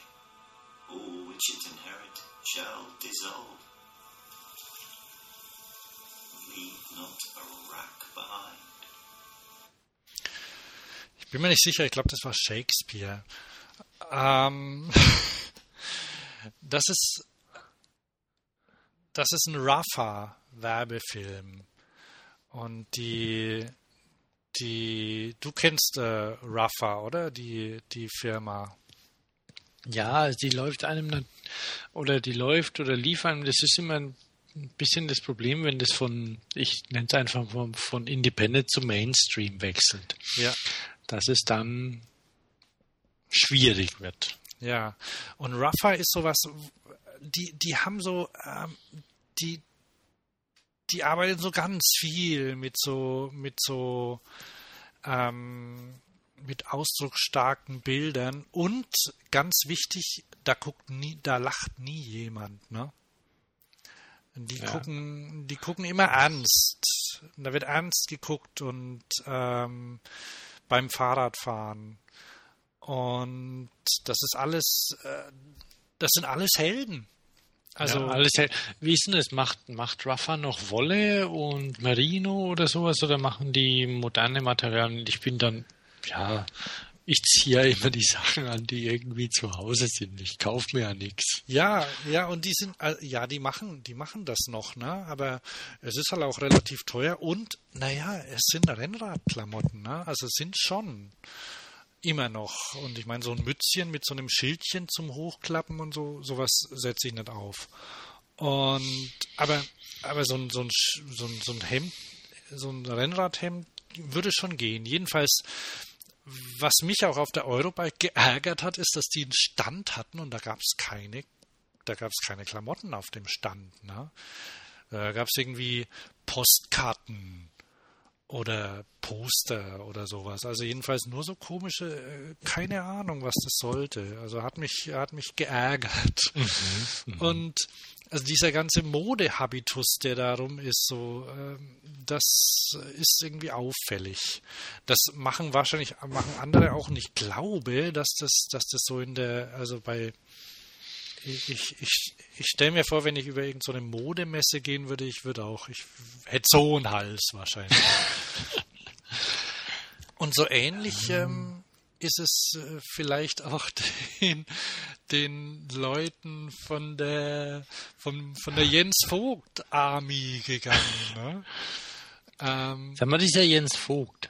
all which it inherit shall dissolve. Leave not a rack behind. Ich bin mir nicht sicher, ich glaube, das war Shakespeare. Ähm, das ist das ist ein Rafa Werbefilm und die die du kennst äh, Rafa, oder die die Firma ja, die läuft einem oder die läuft oder lief einem, das ist immer ein bisschen das Problem, wenn das von, ich nenne es einfach von, von Independent zu Mainstream wechselt. Ja. Dass es dann schwierig wird. Ja. Und Rafa ist sowas, die, die haben so, ähm, die, die arbeiten so ganz viel mit so, mit so, ähm, mit ausdrucksstarken Bildern und ganz wichtig, da guckt nie, da lacht nie jemand, ne? Die ja. gucken, die gucken immer ernst. Da wird ernst geguckt und ähm, beim Fahrradfahren. Und das ist alles, äh, das sind alles Helden. Also ja, alles Wie ist denn das? Macht, macht Rafa noch Wolle und Merino oder sowas oder machen die moderne Materialien? Ich bin dann ja, ich ziehe ja immer die Sachen an, die irgendwie zu Hause sind. Ich kaufe mir ja nichts. Ja, ja, und die sind, ja, die machen, die machen das noch, ne? Aber es ist halt auch relativ teuer und, naja, es sind Rennradklamotten, ne? Also es sind schon immer noch. Und ich meine, so ein Mützchen mit so einem Schildchen zum Hochklappen und so, sowas setze ich nicht auf. Und, aber, aber so ein, so ein, so ein, so ein Hemd, so ein Rennradhemd würde schon gehen. Jedenfalls, was mich auch auf der Eurobike geärgert hat, ist, dass die einen Stand hatten und da gab es keine, da gab es keine Klamotten auf dem Stand. Ne? Da gab es irgendwie Postkarten oder Poster oder sowas. Also jedenfalls nur so komische, äh, keine Ahnung, was das sollte. Also hat mich, hat mich geärgert. Mhm, mhm. und also dieser ganze Modehabitus, der darum ist, so, ähm, das ist irgendwie auffällig. Das machen wahrscheinlich, machen andere auch nicht. Ich glaube, dass das, dass das so in der, also bei ich, ich, ich stelle mir vor, wenn ich über irgendeine so Modemesse gehen würde, ich würde auch, ich hätte so einen Hals wahrscheinlich. Und so ähnlich ähm, ist es äh, vielleicht auch den, den Leuten von der von, von der Jens Vogt Army gegangen. Ne? Ähm, Sag mal, dieser Jens Vogt,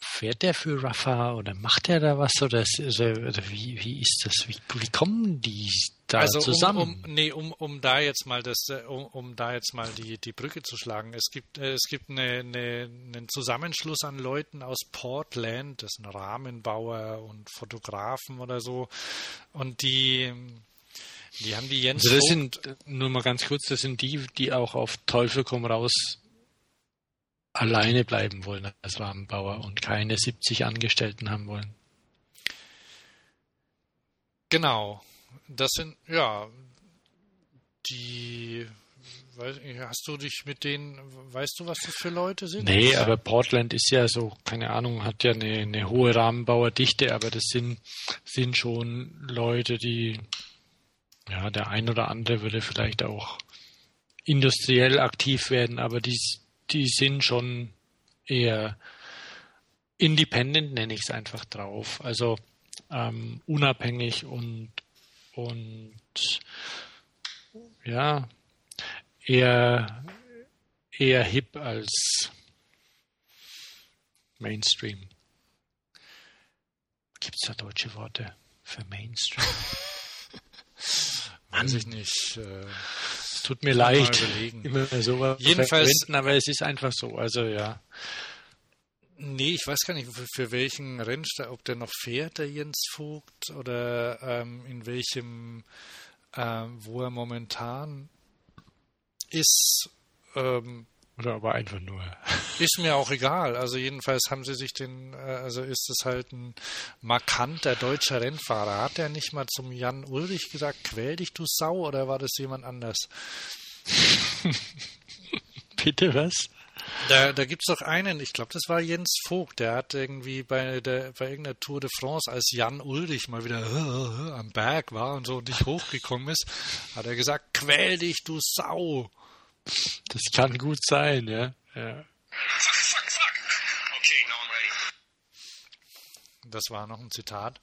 fährt der für Rafa oder macht er da was oder, oder, oder wie, wie ist das? Wie, wie kommen die da also zusammen? Um, um, nee, um, um da jetzt mal das, äh, um, um da jetzt mal die, die Brücke zu schlagen. Es gibt, äh, es gibt eine, eine, einen Zusammenschluss an Leuten aus Portland, das sind Rahmenbauer und Fotografen oder so. Und die, die haben die Jens. Also das sind, nur mal ganz kurz, das sind die, die auch auf Teufel komm raus alleine bleiben wollen als Rahmenbauer und keine 70 Angestellten haben wollen. Genau. Das sind, ja, die, hast du dich mit denen, weißt du, was das für Leute sind? Nee, aber Portland ist ja so, keine Ahnung, hat ja eine, eine hohe Rahmenbauerdichte, aber das sind, sind schon Leute, die, ja, der ein oder andere würde vielleicht auch industriell aktiv werden, aber die die sind schon eher independent, nenne ich es einfach drauf. Also ähm, unabhängig und, und ja, eher, eher hip als Mainstream. Gibt es da deutsche Worte für Mainstream? Weiß ich nicht. Äh, es tut mir leid, immer sowas Jedenfalls, aber es ist einfach so. Also ja. Nee, ich weiß gar nicht, für, für welchen Rennstall, ob der noch fährt, der Jens Vogt, oder ähm, in welchem, ähm, wo er momentan ist. Ähm, oder aber einfach nur. Ist mir auch egal. Also jedenfalls haben sie sich den, äh, also ist es halt ein markanter deutscher Rennfahrer. Hat er nicht mal zum Jan Ulrich gesagt, quäl dich du Sau, oder war das jemand anders? Bitte was? Da, da gibt es doch einen, ich glaube, das war Jens Vogt, der hat irgendwie bei, der, bei irgendeiner Tour de France, als Jan Ulrich mal wieder am Berg war und so nicht hochgekommen ist, hat er gesagt, quäl dich, du Sau. Das kann gut sein, ja. ja. Fuck, fuck, fuck. Okay, now I'm ready. Das war noch ein Zitat.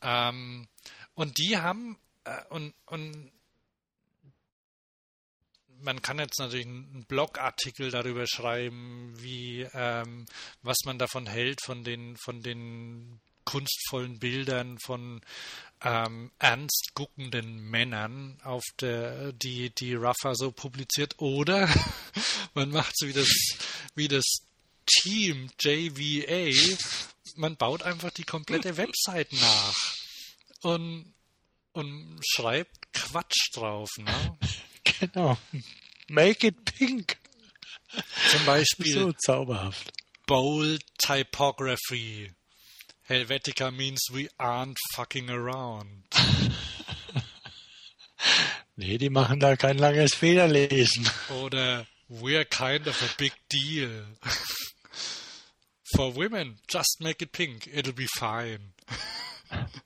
Ähm, und die haben, äh, und, und man kann jetzt natürlich einen Blogartikel darüber schreiben, wie ähm, was man davon hält von den von den kunstvollen Bildern von ähm, ernst guckenden Männern, auf der die die Rafa so publiziert, oder man macht so wie das wie das Team JVA, man baut einfach die komplette Website nach und und schreibt Quatsch drauf, ne? Genau. Make it pink. Zum Beispiel. So zauberhaft. Bold Typography. Helvetica means we aren't fucking around. nee, die machen da kein langes Federlesen. Oder we're kind of a big deal. For women, just make it pink. It'll be fine.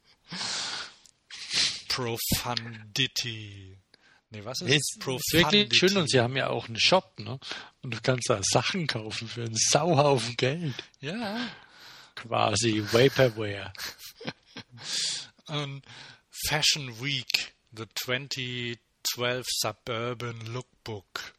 Profundity. Nee, was ist, ist wirklich schön und sie haben ja auch einen Shop, ne? Und du kannst da Sachen kaufen für einen Sauhaufen Geld. Ja. Quasi Vaporware. und Fashion Week, the 2012 Suburban Lookbook.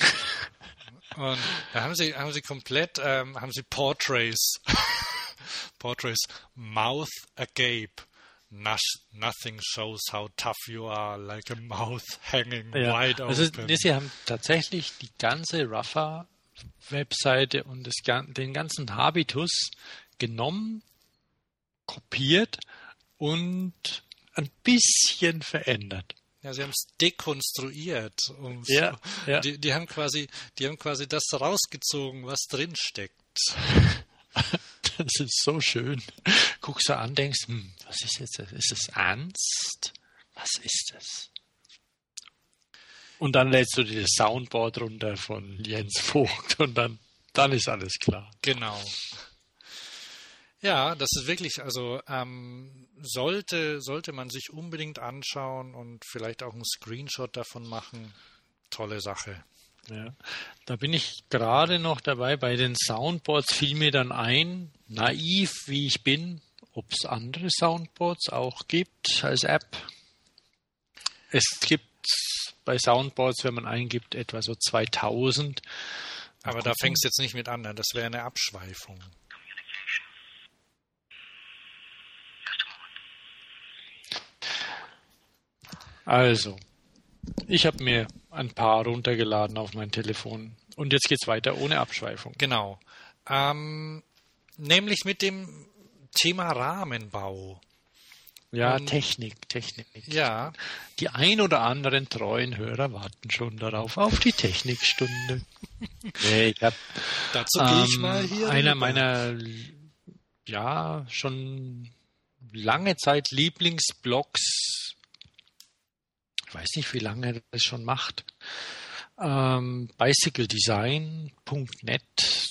und da haben sie, haben sie komplett, ähm, haben sie Portraits. Portraits, Mouth agape. Nothing shows how tough you are, like a mouth hanging ja. wide also, open. Also, sie haben tatsächlich die ganze Rafa-Webseite und das, den ganzen Habitus genommen, kopiert und ein bisschen verändert. Ja, sie haben es dekonstruiert. Ja, ja. Die, die, haben quasi, die haben quasi das rausgezogen, was drin steckt. Das ist so schön. Guckst du an, denkst, hm, was ist jetzt das? Ist es ernst? Was ist das? Und dann lädst du dir das Soundboard runter von Jens Vogt und dann, dann ist alles klar. Genau. Ja, das ist wirklich, also ähm, sollte, sollte man sich unbedingt anschauen und vielleicht auch einen Screenshot davon machen. Tolle Sache. Ja, da bin ich gerade noch dabei. Bei den Soundboards fiel mir dann ein, naiv wie ich bin, ob es andere Soundboards auch gibt als App. Es gibt bei Soundboards, wenn man eingibt, etwa so 2000. Aber da fängst du jetzt nicht mit an, ne? das wäre eine Abschweifung. Also, ich habe mir ein paar runtergeladen auf mein Telefon. Und jetzt geht's weiter ohne Abschweifung. Genau. Ähm, nämlich mit dem Thema Rahmenbau. Ja, um, Technik, Technik. Ja. Die ein oder anderen treuen Hörer warten schon darauf, auf die Technikstunde. nee, ich hab, Dazu gehe ich ähm, mal hier. Einer rüber. meiner, ja, schon lange Zeit Lieblingsblogs ich weiß nicht, wie lange er das schon macht. Ähm, BicycleDesign.net,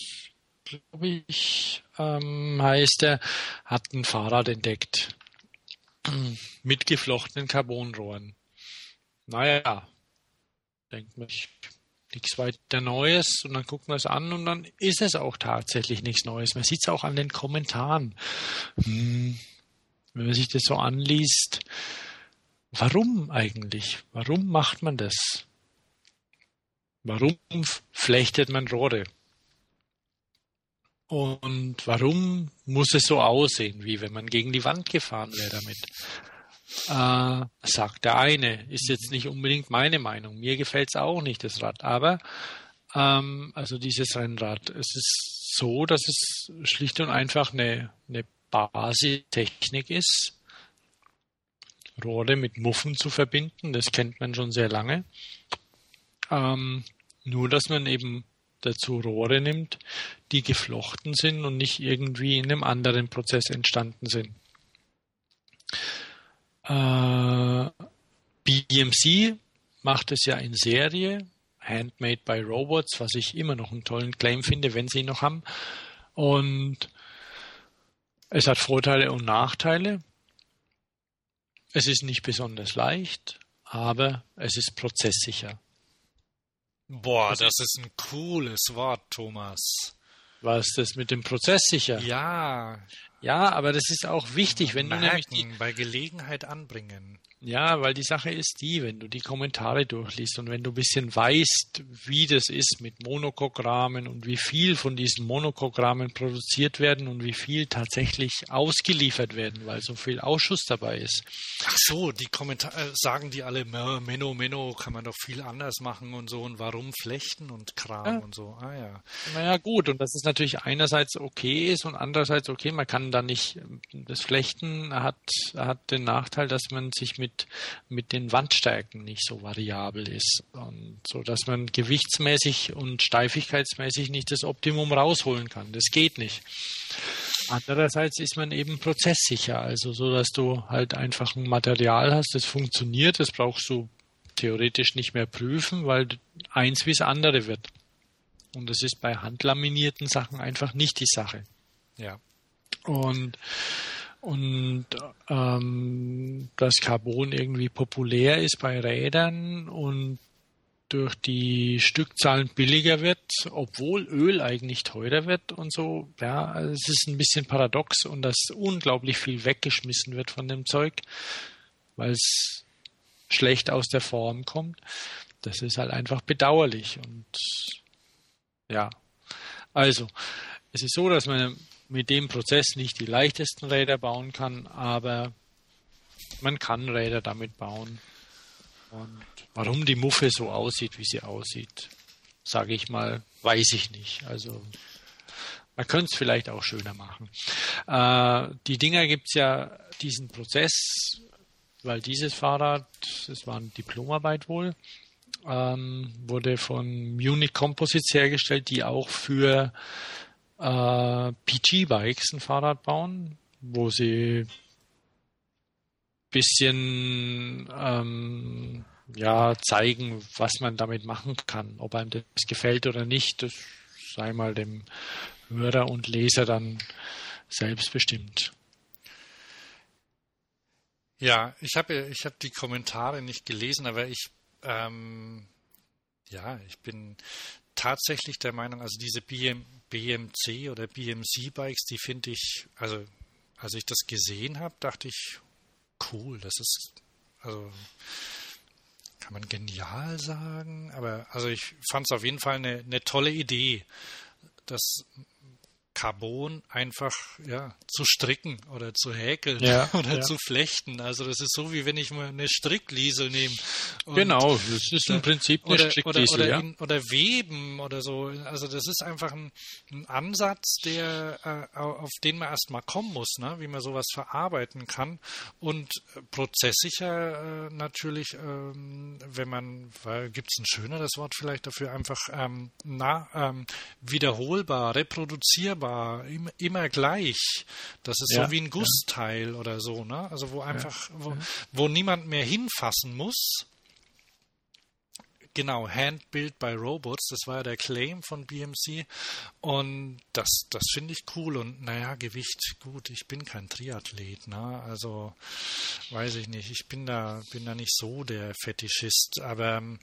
glaube ich, ähm, heißt er, hat ein Fahrrad entdeckt. Mit geflochtenen Carbonrohren. Naja, denkt man, nichts weiter Neues und dann guckt man es an und dann ist es auch tatsächlich nichts Neues. Man sieht es auch an den Kommentaren. Hm, wenn man sich das so anliest, Warum eigentlich? Warum macht man das? Warum flechtet man Rohre? Und warum muss es so aussehen, wie wenn man gegen die Wand gefahren wäre damit? Äh, sagt der eine, ist jetzt nicht unbedingt meine Meinung. Mir gefällt es auch nicht, das Rad. Aber, ähm, also dieses Rennrad, es ist so, dass es schlicht und einfach eine, eine Basistechnik ist, Rohre mit Muffen zu verbinden. Das kennt man schon sehr lange. Ähm, nur, dass man eben dazu Rohre nimmt, die geflochten sind und nicht irgendwie in einem anderen Prozess entstanden sind. Äh, BMC macht es ja in Serie, Handmade by Robots, was ich immer noch einen tollen Claim finde, wenn sie ihn noch haben. Und es hat Vorteile und Nachteile. Es ist nicht besonders leicht, aber es ist prozesssicher. Boah, das, das ist ein cooles Wort, Thomas. Was das mit dem Prozess sicher? Ja. Ja, aber das ist auch wichtig, wenn Merken, du nämlich die, bei Gelegenheit anbringen. Ja, weil die Sache ist die, wenn du die Kommentare durchliest und wenn du ein bisschen weißt, wie das ist mit Monokogrammen und wie viel von diesen Monokogrammen produziert werden und wie viel tatsächlich ausgeliefert werden, weil so viel Ausschuss dabei ist. Ach so, die Kommentare äh, sagen die alle, Menno, Menno, kann man doch viel anders machen und so und warum flechten und Kram ja. und so. Ah ja. Naja, gut, und das ist natürlich einerseits okay ist und andererseits okay, man kann da nicht, das Flechten hat, hat den Nachteil, dass man sich mit mit, mit den Wandstärken nicht so variabel ist. Und so dass man gewichtsmäßig und steifigkeitsmäßig nicht das Optimum rausholen kann. Das geht nicht. Andererseits ist man eben prozesssicher, also so, dass du halt einfach ein Material hast, das funktioniert, das brauchst du theoretisch nicht mehr prüfen, weil eins wie das andere wird. Und das ist bei handlaminierten Sachen einfach nicht die Sache. Ja. Und und ähm, dass Carbon irgendwie populär ist bei Rädern und durch die Stückzahlen billiger wird, obwohl Öl eigentlich teurer wird und so. Ja, also es ist ein bisschen paradox und dass unglaublich viel weggeschmissen wird von dem Zeug, weil es schlecht aus der Form kommt. Das ist halt einfach bedauerlich und ja. Also, es ist so, dass man mit dem Prozess nicht die leichtesten Räder bauen kann, aber man kann Räder damit bauen. Und warum die Muffe so aussieht, wie sie aussieht, sage ich mal, weiß ich nicht. Also man könnte es vielleicht auch schöner machen. Äh, die Dinger gibt es ja, diesen Prozess, weil dieses Fahrrad, das war eine Diplomarbeit wohl, ähm, wurde von Munich Composites hergestellt, die auch für äh, PG-Bikes ein Fahrrad bauen, wo sie bisschen ähm, ja zeigen, was man damit machen kann. Ob einem das gefällt oder nicht, das sei mal dem Hörer und Leser dann selbstbestimmt. Ja, ich habe ich hab die Kommentare nicht gelesen, aber ich ähm, ja, ich bin tatsächlich der Meinung, also diese BM, BMC oder BMC-Bikes, die finde ich, also als ich das gesehen habe, dachte ich, cool, das ist, also kann man genial sagen, aber also ich fand es auf jeden Fall eine, eine tolle Idee, das Carbon einfach ja, zu stricken oder zu häkeln ja, oder ja. zu flechten. Also das ist so, wie wenn ich mal eine Strickliesel nehme. Genau, das ist im Prinzip eine oder, Strickliesel. Oder, oder, in, oder, weben oder so. Also das ist einfach ein, ein Ansatz, der äh, auf den man erstmal kommen muss, ne? wie man sowas verarbeiten kann. Und prozesssicher äh, natürlich, ähm, wenn man, gibt es ein schöneres Wort vielleicht dafür, einfach ähm, na, ähm, wiederholbar, reproduzierbar immer, immer gleich. Das ist ja, so wie ein Gussteil ja. oder so, ne? Also wo einfach, wo, wo niemand mehr hinfassen muss, Genau, Hand-Built by Robots, das war ja der Claim von BMC. Und das, das finde ich cool. Und naja, Gewicht, gut, ich bin kein Triathlet, ne? Also weiß ich nicht. Ich bin da, bin da nicht so der Fetischist. Aber ähm,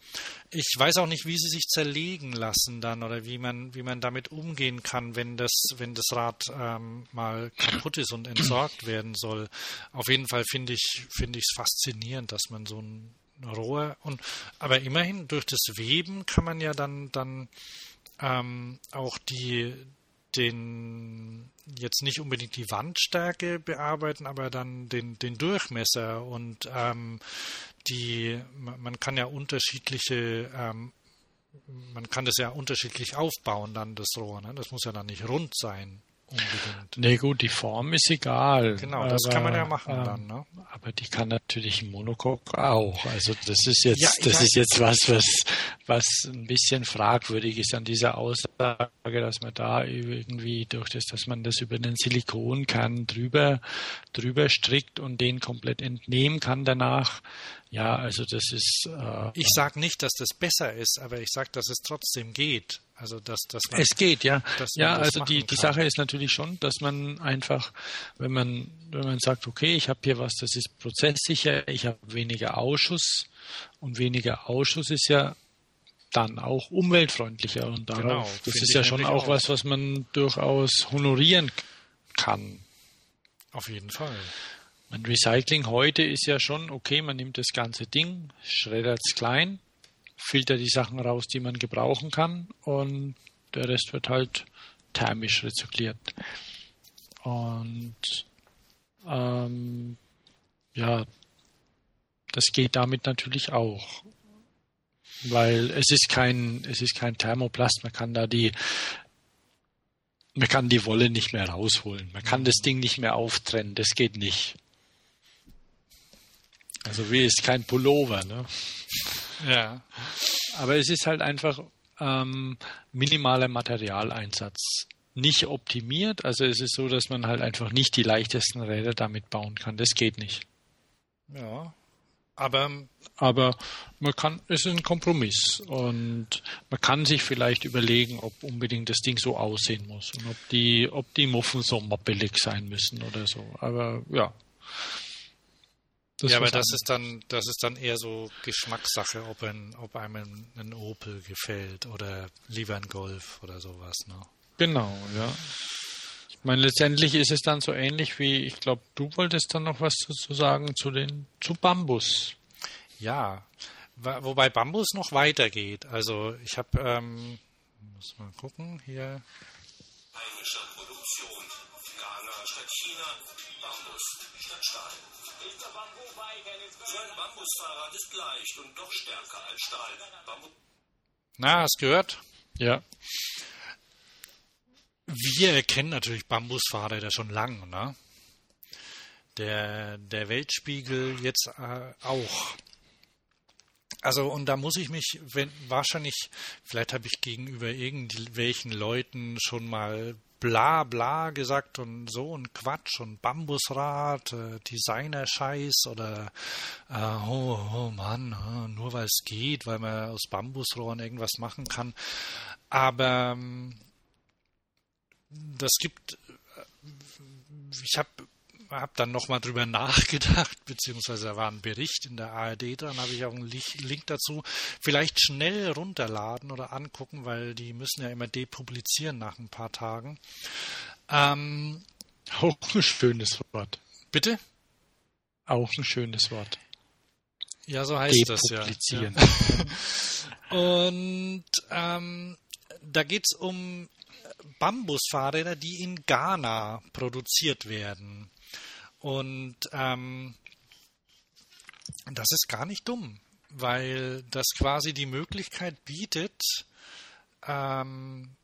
ich weiß auch nicht, wie sie sich zerlegen lassen dann oder wie man, wie man damit umgehen kann, wenn das, wenn das Rad ähm, mal kaputt ist und entsorgt werden soll. Auf jeden Fall finde ich, finde ich es faszinierend, dass man so ein Rohr und aber immerhin durch das Weben kann man ja dann dann ähm, auch die den jetzt nicht unbedingt die Wandstärke bearbeiten, aber dann den, den Durchmesser und ähm, die man kann ja unterschiedliche ähm, man kann das ja unterschiedlich aufbauen dann das Rohr, ne? das muss ja dann nicht rund sein unbedingt. Nee, gut, die Form ist egal. Genau, das aber, kann man ja machen ähm, dann, ne? Aber die kann natürlich ein Monocoque auch. Also das ist jetzt, ja, das ist jetzt was, was, was ein bisschen fragwürdig ist an dieser Aussage, dass man da irgendwie durch das, dass man das über den Silikonkern drüber, drüber strickt und den komplett entnehmen kann danach. Ja, also das ist. Äh, ich sage nicht, dass das besser ist, aber ich sage, dass es trotzdem geht. Also dass, dass man, es geht, ja. Ja, also die, die Sache ist natürlich schon, dass man einfach, wenn man, wenn man sagt, okay, ich habe hier was, das ist prozesssicher, ich habe weniger Ausschuss und weniger Ausschuss ist ja dann auch umweltfreundlicher und darauf, genau, das ist ja schon auch, auch was, was man durchaus honorieren kann. Auf jeden Fall. Ein Recycling heute ist ja schon, okay, man nimmt das ganze Ding, schreddert es klein, filtert die Sachen raus, die man gebrauchen kann und der Rest wird halt thermisch rezykliert. Und ähm, ja, das geht damit natürlich auch. Weil es ist kein, es ist kein Thermoplast, man kann da die, man kann die Wolle nicht mehr rausholen. Man kann das Ding nicht mehr auftrennen, das geht nicht. Also wie ist kein Pullover, ne? Ja. Aber es ist halt einfach ähm, minimaler Materialeinsatz. Nicht optimiert, also es ist so, dass man halt einfach nicht die leichtesten Räder damit bauen kann. Das geht nicht. Ja. Aber, aber man kann, es ist ein Kompromiss und man kann sich vielleicht überlegen, ob unbedingt das Ding so aussehen muss und ob die, ob die Muffen so moppelig sein müssen oder so. Aber ja, das ja, aber das ist dann, das ist dann eher so Geschmackssache, ob, ein, ob einem ein Opel gefällt oder lieber ein Golf oder sowas. Ne? Genau, ja. Ich meine, letztendlich ist es dann so ähnlich wie, ich glaube, du wolltest dann noch was zu sagen zu den, zu Bambus. Ja, wobei Bambus noch weitergeht. Also ich habe, ähm, muss mal gucken, hier. Heimischer Produktion. Ghana statt China, Bambus statt Stahl. So ein Bambusfahrrad ist leicht und doch stärker als Stahl. Bambus Na, hast gehört? Ja. Wir kennen natürlich Bambusfahrräder schon lange, ne? Der, der Weltspiegel jetzt äh, auch. Also, und da muss ich mich, wenn, wahrscheinlich, vielleicht habe ich gegenüber irgendwelchen Leuten schon mal bla bla gesagt und so ein Quatsch und Bambusrad, äh, Designer-Scheiß oder äh, oh, oh Mann, oh, nur weil es geht, weil man aus Bambusrohren irgendwas machen kann. Aber ähm, das gibt ich habe hab dann nochmal drüber nachgedacht, beziehungsweise da war ein Bericht in der ARD dran, habe ich auch einen Link dazu. Vielleicht schnell runterladen oder angucken, weil die müssen ja immer depublizieren nach ein paar Tagen. Ähm, auch ein schönes Wort. Bitte? Auch ein schönes Wort. Ja, so heißt das ja. ja. Und ähm, da geht es um Bambusfahrräder, die in Ghana produziert werden. Und ähm, das ist gar nicht dumm, weil das quasi die Möglichkeit bietet, ähm,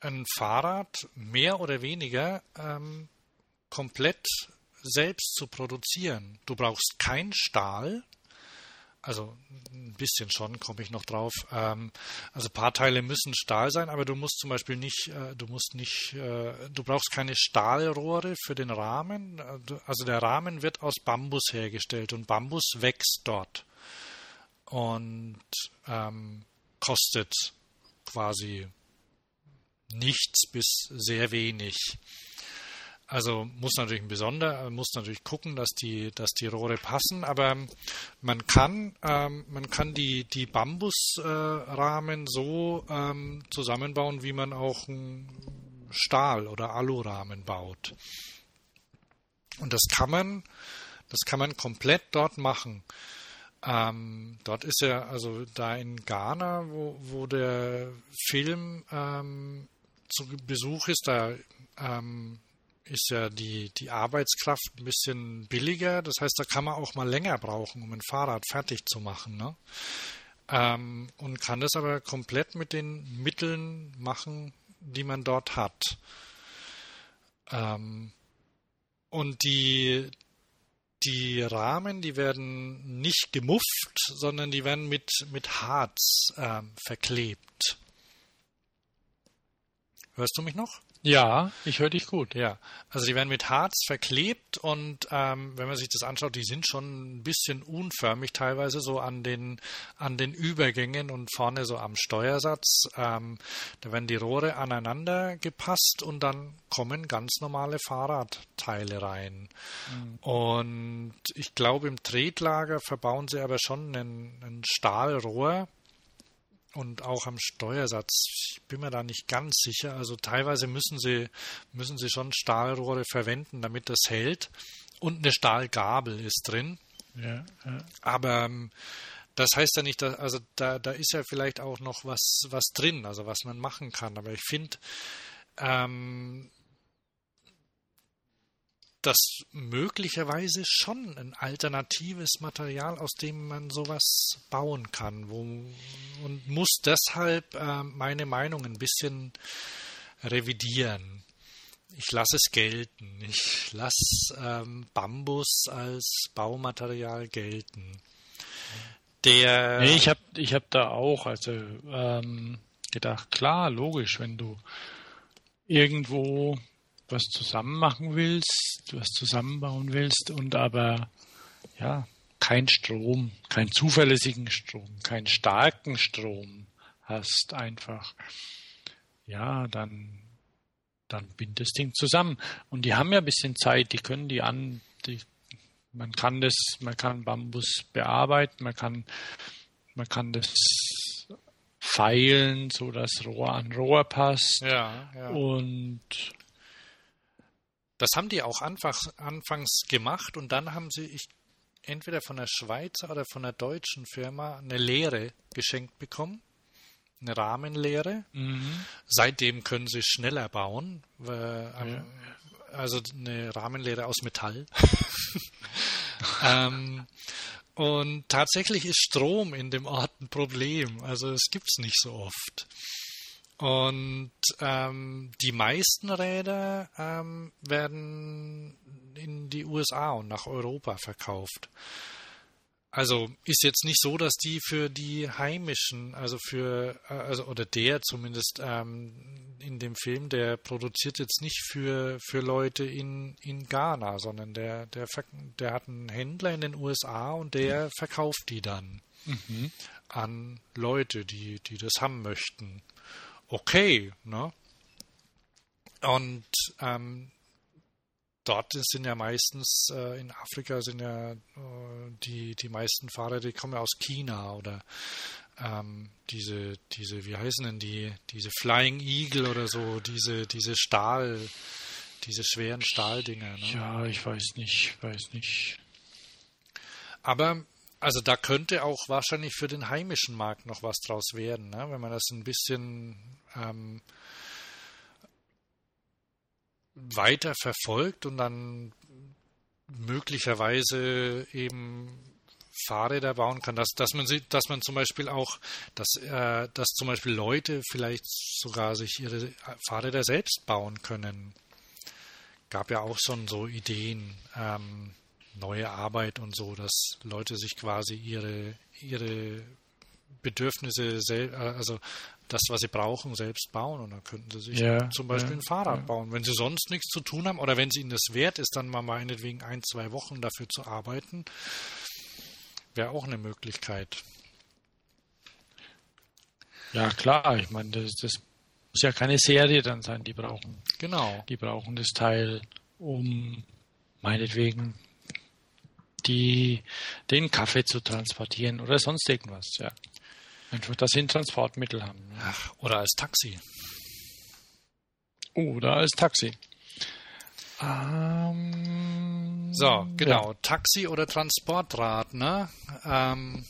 ein Fahrrad mehr oder weniger ähm, komplett selbst zu produzieren. Du brauchst kein Stahl, also ein bisschen schon, komme ich noch drauf. Ähm, also ein paar Teile müssen Stahl sein, aber du musst zum Beispiel nicht, äh, du musst nicht, äh, du brauchst keine Stahlrohre für den Rahmen. Also der Rahmen wird aus Bambus hergestellt und Bambus wächst dort und ähm, kostet quasi nichts bis sehr wenig. Also muss natürlich ein besonder, muss natürlich gucken, dass die, dass die Rohre passen, aber man kann, ähm, man kann die, die Bambusrahmen äh, so ähm, zusammenbauen, wie man auch einen Stahl- oder Alurahmen baut. Und das kann man, das kann man komplett dort machen. Ähm, dort ist ja, also da in Ghana, wo, wo der Film ähm, zu Besuch ist, da ähm, ist ja die, die Arbeitskraft ein bisschen billiger. Das heißt, da kann man auch mal länger brauchen, um ein Fahrrad fertig zu machen. Ne? Ähm, und kann das aber komplett mit den Mitteln machen, die man dort hat. Ähm, und die, die Rahmen, die werden nicht gemufft, sondern die werden mit, mit Harz ähm, verklebt. Hörst du mich noch? Ja, ich höre dich gut. Ja, also die werden mit Harz verklebt und ähm, wenn man sich das anschaut, die sind schon ein bisschen unförmig teilweise so an den an den Übergängen und vorne so am Steuersatz. Ähm, da werden die Rohre aneinander gepasst und dann kommen ganz normale Fahrradteile rein. Mhm. Und ich glaube, im Tretlager verbauen sie aber schon ein, ein Stahlrohr und auch am Steuersatz. Ich bin mir da nicht ganz sicher. Also teilweise müssen sie, müssen sie schon Stahlrohre verwenden, damit das hält. Und eine Stahlgabel ist drin. Ja, ja. Aber ähm, das heißt ja nicht, dass, also da, da ist ja vielleicht auch noch was, was drin, also was man machen kann. Aber ich finde, ähm, das möglicherweise schon ein alternatives Material, aus dem man sowas bauen kann. Wo, und muss deshalb äh, meine Meinung ein bisschen revidieren. Ich lasse es gelten. Ich lasse ähm, Bambus als Baumaterial gelten. Der nee, ich habe ich hab da auch also ähm, gedacht, klar, logisch, wenn du irgendwo was zusammen machen willst, was zusammenbauen willst und aber ja, kein Strom, keinen zuverlässigen Strom, keinen starken Strom hast einfach, ja, dann, dann bindet das Ding zusammen. Und die haben ja ein bisschen Zeit, die können die an, die, man kann das, man kann Bambus bearbeiten, man kann, man kann das feilen, so dass Rohr an Rohr passt. Ja, ja. Und das haben die auch anfangs, anfangs gemacht und dann haben sie ich, entweder von der Schweizer oder von der deutschen Firma eine Lehre geschenkt bekommen. Eine Rahmenlehre. Mhm. Seitdem können sie schneller bauen. Weil, ja. Also eine Rahmenlehre aus Metall. ähm, und tatsächlich ist Strom in dem Ort ein Problem. Also es gibt es nicht so oft. Und ähm, die meisten Räder ähm, werden in die USA und nach Europa verkauft. Also ist jetzt nicht so, dass die für die heimischen, also für, äh, also oder der zumindest ähm, in dem Film, der produziert jetzt nicht für, für Leute in, in Ghana, sondern der, der, der hat einen Händler in den USA und der verkauft die dann mhm. an Leute, die, die das haben möchten okay, ne? Und ähm, dort sind ja meistens, äh, in Afrika sind ja äh, die, die meisten Fahrer, die kommen ja aus China oder ähm, diese, diese, wie heißen denn die, diese Flying Eagle oder so, diese, diese Stahl, diese schweren Stahldinger. Ne? Ja, ich weiß nicht, weiß nicht. Aber also da könnte auch wahrscheinlich für den heimischen Markt noch was draus werden, ne? wenn man das ein bisschen ähm, weiter verfolgt und dann möglicherweise eben Fahrräder bauen kann, dass, dass man dass man zum Beispiel auch, dass, äh, dass zum Beispiel Leute vielleicht sogar sich ihre Fahrräder selbst bauen können. Gab ja auch schon so Ideen, ähm, neue Arbeit und so, dass Leute sich quasi ihre, ihre Bedürfnisse, äh, also das, was sie brauchen, selbst bauen. Und dann könnten sie sich ja, zum Beispiel ja, ein Fahrrad ja. bauen. Wenn sie sonst nichts zu tun haben oder wenn es ihnen das wert ist, dann mal meinetwegen ein, zwei Wochen dafür zu arbeiten, wäre auch eine Möglichkeit. Ja, klar. Ich meine, das, das muss ja keine Serie dann sein, die brauchen. Genau. Die brauchen das Teil, um meinetwegen die, den Kaffee zu transportieren oder sonst irgendwas, ja. Einfach, dass sie ein Transportmittel haben. Ach, oder als Taxi. Oder als Taxi. Ähm, so, genau. Ja. Taxi oder Transportrad, ne? Ähm,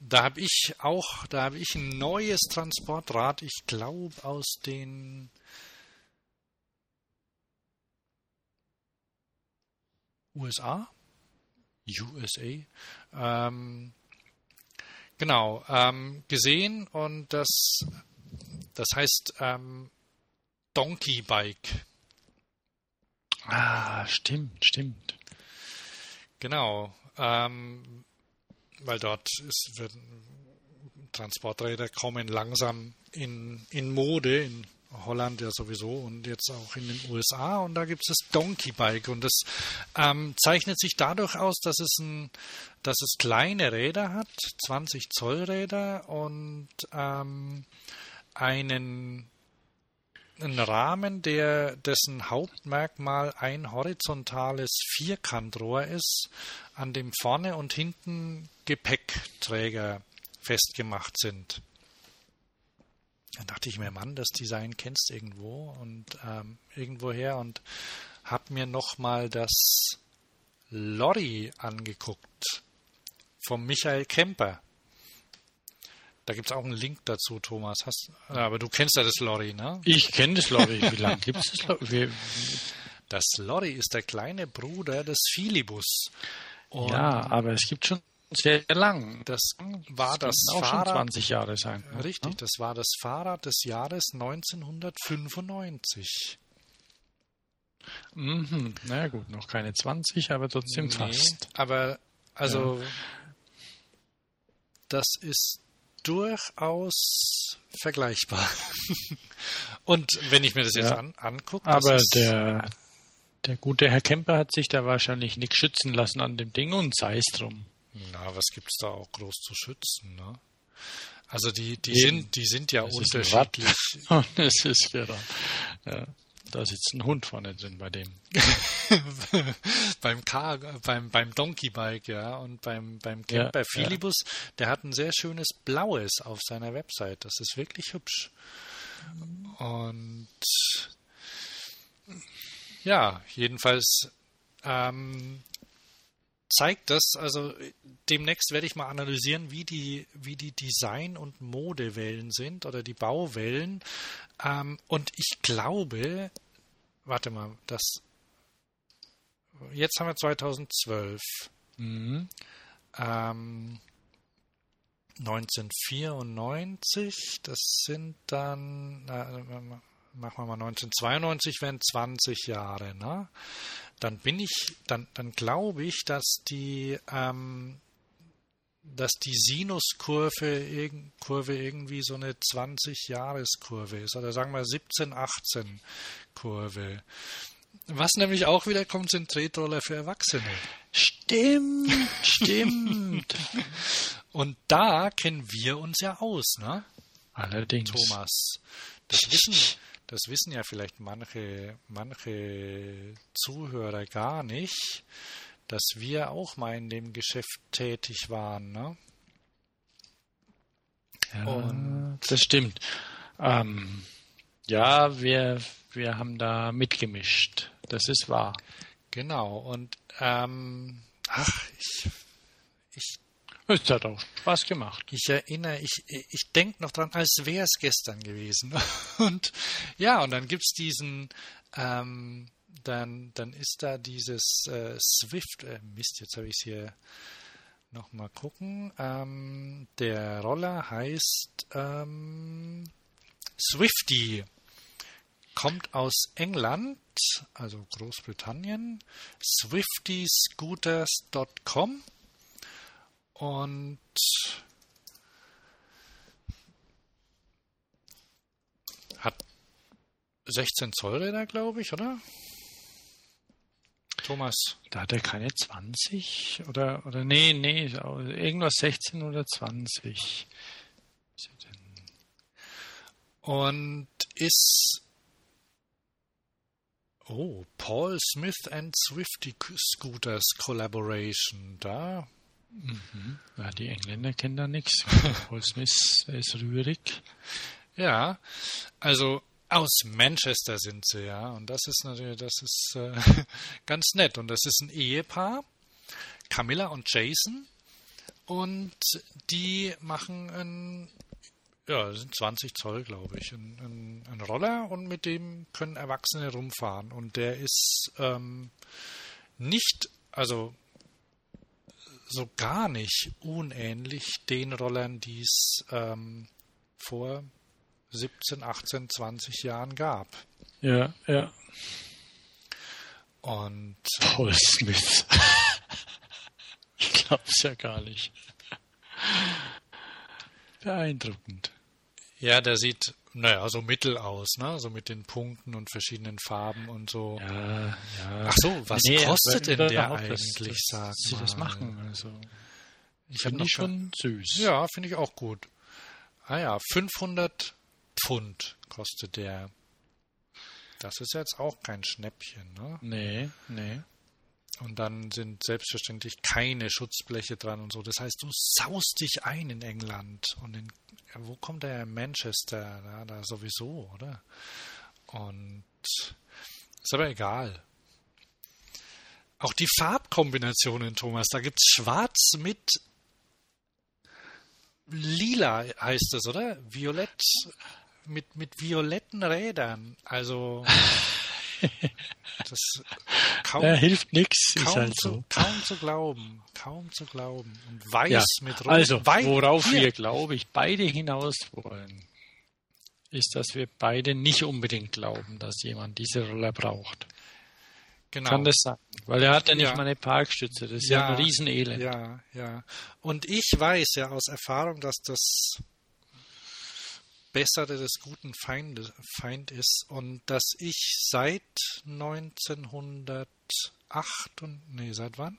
da habe ich auch, da habe ich ein neues Transportrad, ich glaube aus den USA. USA. Ähm, genau, ähm, gesehen und das, das heißt ähm, Donkey Bike. Ah, stimmt, stimmt. Genau, ähm, weil dort ist, werden Transporträder kommen langsam in, in Mode, in Holland ja sowieso und jetzt auch in den USA und da gibt es das Donkey Bike und das ähm, zeichnet sich dadurch aus, dass es ein, dass es kleine Räder hat, 20 Zoll Räder und ähm, einen, einen Rahmen, der dessen Hauptmerkmal ein horizontales Vierkantrohr ist, an dem vorne und hinten Gepäckträger festgemacht sind. Dann dachte ich mir, Mann, das Design kennst du irgendwo und ähm, irgendwoher und habe mir nochmal das Lorry angeguckt vom Michael Kemper. Da gibt es auch einen Link dazu, Thomas. Hast, aber du kennst ja das Lorry, ne? Ich kenne das Lorry. Wie lange gibt es das Lorry? Das Lorry ist der kleine Bruder des Filibus. Und ja, aber es gibt schon sehr lang. Das war das, das auch Fahrrad, schon 20 Jahre sein. Richtig, ja? das war das Fahrrad des Jahres 1995. Mhm, na ja, gut, noch keine 20, aber trotzdem nee, fast. Aber also ja. das ist durchaus vergleichbar. Und wenn ich mir das jetzt ja, an, angucke. Aber der, der gute Herr Kemper hat sich da wahrscheinlich nichts schützen lassen an dem Ding und sei es drum. Na, was gibt's da auch groß zu schützen, ne? Also die, die sind, die sind ja das unterschiedlich. Es ist genau. Ja, da sitzt ein Hund vorne drin bei dem. beim Car, beim, beim Donkey Bike, ja, und beim, beim Camper ja, Filibus, ja. der hat ein sehr schönes Blaues auf seiner Website. Das ist wirklich hübsch. Und ja, jedenfalls ähm, zeigt das, also demnächst werde ich mal analysieren, wie die, wie die Design- und Modewellen sind oder die Bauwellen. Ähm, und ich glaube, warte mal, das jetzt haben wir 2012. Mhm. Ähm, 1994, das sind dann, äh, machen wir mal 1992, wären 20 Jahre, ne? dann bin ich, dann, dann glaube ich, dass die, ähm, dass die Sinuskurve Kurve irgendwie so eine 20-Jahres-Kurve ist oder sagen wir 17-18-Kurve. Was nämlich auch wieder kommt, sind Tretroller für Erwachsene. Stimmt, stimmt. Und da kennen wir uns ja aus, ne? Allerdings. Thomas. Das wissen, das wissen ja vielleicht manche, manche Zuhörer gar nicht, dass wir auch mal in dem Geschäft tätig waren. Ne? Ja, Und das stimmt. Ähm, ja, wir, wir haben da mitgemischt. Das ist wahr. Genau. Und ähm, ach, ich, ich es hat auch Spaß gemacht. Ich erinnere, ich, ich denke noch dran, als wäre es gestern gewesen. Und ja, und dann gibt es diesen, ähm, dann, dann ist da dieses äh, Swift, äh, Mist, jetzt habe ich es hier nochmal gucken. Ähm, der Roller heißt ähm, Swifty. Kommt aus England, also Großbritannien. SwiftyScooters.com und hat 16 Zoll Räder, glaube ich, oder? Thomas. Da hat er keine 20 oder oder nee, nee, irgendwas 16 oder 20. Und ist Oh, Paul Smith and Swifty Scooters Collaboration. Da Mhm. Ja, die Engländer kennen da nichts. Paul Smith ist rührig. Ja, also aus Manchester sind sie, ja. Und das ist natürlich, das ist äh, ganz nett. Und das ist ein Ehepaar, Camilla und Jason. Und die machen ein, ja, sind 20 Zoll, glaube ich, ein, ein, ein, Roller und mit dem können Erwachsene rumfahren. Und der ist ähm, nicht, also so gar nicht unähnlich den Rollern, die es ähm, vor 17, 18, 20 Jahren gab. Ja, ja. Und Paul Smith. ich glaub's ja gar nicht. Beeindruckend. Ja, der sieht naja, so mittel aus, ne? So mit den Punkten und verschiedenen Farben und so. Ja, ja. Ach so, was nee, kostet denn der eigentlich, sag dass sie das machen? Also, ich finde die schon süß. Ja, finde ich auch gut. Ah ja, 500 Pfund kostet der. Das ist jetzt auch kein Schnäppchen, ne? Nee, nee. Und dann sind selbstverständlich keine Schutzbleche dran und so. Das heißt, du saust dich ein in England und in, wo kommt der? Manchester, da, da sowieso, oder? Und ist aber egal. Auch die Farbkombinationen, Thomas, da gibt es schwarz mit lila heißt es, oder? Violett mit, mit violetten Rädern. Also Das kaum, ja, hilft nichts, ist halt zu, so. Kaum zu glauben, kaum zu glauben. Und weiß ja, mit Rot. Also, weiß, worauf hier. wir, glaube ich, beide hinaus wollen, ist, dass wir beide nicht unbedingt glauben, dass jemand diese Roller braucht. Genau. Kann das sein? Weil er hat ja nicht ja. mal eine Parkstütze. Das ist ja, ja ein Riesenelend. Ja, ja. Und ich weiß ja aus Erfahrung, dass das Bessere des guten Feind, Feind ist und dass ich seit 1908 und nee, seit wann?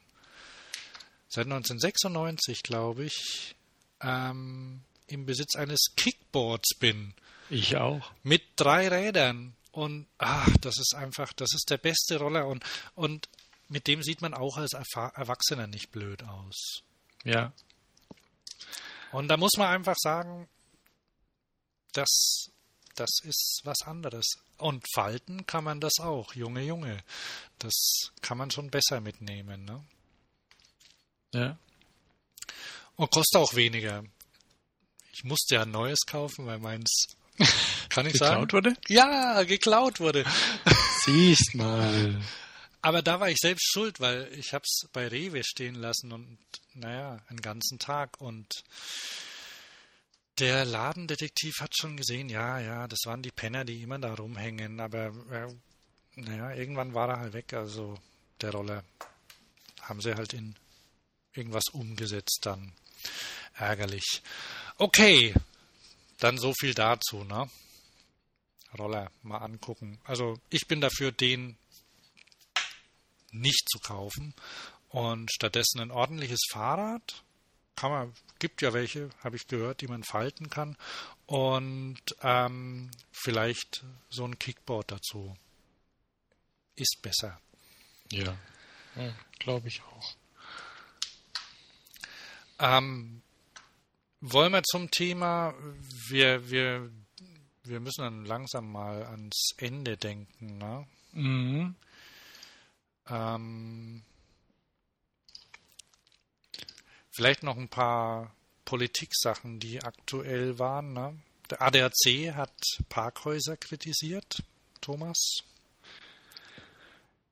Seit 1996, glaube ich, ähm, im Besitz eines Kickboards bin. Ich auch. Mit drei Rädern. Und ach, das ist einfach, das ist der beste Roller und, und mit dem sieht man auch als Erwachsener nicht blöd aus. Ja. Und da muss man einfach sagen, das, das ist was anderes. Und falten kann man das auch, Junge, Junge. Das kann man schon besser mitnehmen, ne? Ja. Und kostet auch weniger. Ich musste ja ein neues kaufen, weil meins, kann ich geklaut sagen? Geklaut wurde? Ja, geklaut wurde. Siehst mal. Aber da war ich selbst schuld, weil ich hab's bei Rewe stehen lassen und naja, einen ganzen Tag und der Ladendetektiv hat schon gesehen, ja, ja, das waren die Penner, die immer da rumhängen, aber äh, naja, irgendwann war er halt weg, also der Roller. Haben sie halt in irgendwas umgesetzt dann. Ärgerlich. Okay, dann so viel dazu, ne? Roller mal angucken. Also ich bin dafür, den nicht zu kaufen und stattdessen ein ordentliches Fahrrad kann man, gibt ja welche, habe ich gehört, die man falten kann. Und ähm, vielleicht so ein Kickboard dazu. Ist besser. Ja, ja glaube ich auch. Ähm, wollen wir zum Thema, wir, wir, wir müssen dann langsam mal ans Ende denken, ne? Mhm. Ähm, vielleicht noch ein paar Politiksachen, die aktuell waren. Ne? Der ADAC hat Parkhäuser kritisiert, Thomas.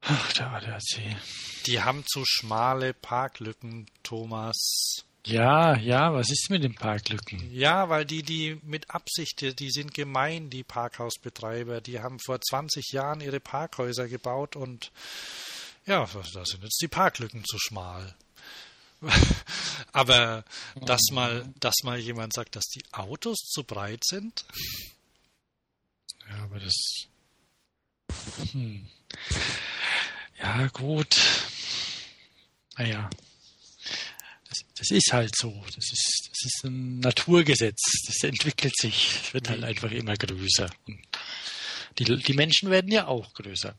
Ach, der ADAC. Die haben zu schmale Parklücken, Thomas. Ja, ja, was ist mit den Parklücken? Ja, weil die, die mit Absicht, die sind gemein, die Parkhausbetreiber. Die haben vor 20 Jahren ihre Parkhäuser gebaut und ja, da sind jetzt die Parklücken zu schmal. Aber dass mal, dass mal jemand sagt, dass die Autos zu breit sind. Ja, aber das. Hm. Ja, gut. Naja. Das, das ist halt so. Das ist, das ist ein Naturgesetz. Das entwickelt sich. Es wird halt einfach immer größer. Die, die Menschen werden ja auch größer.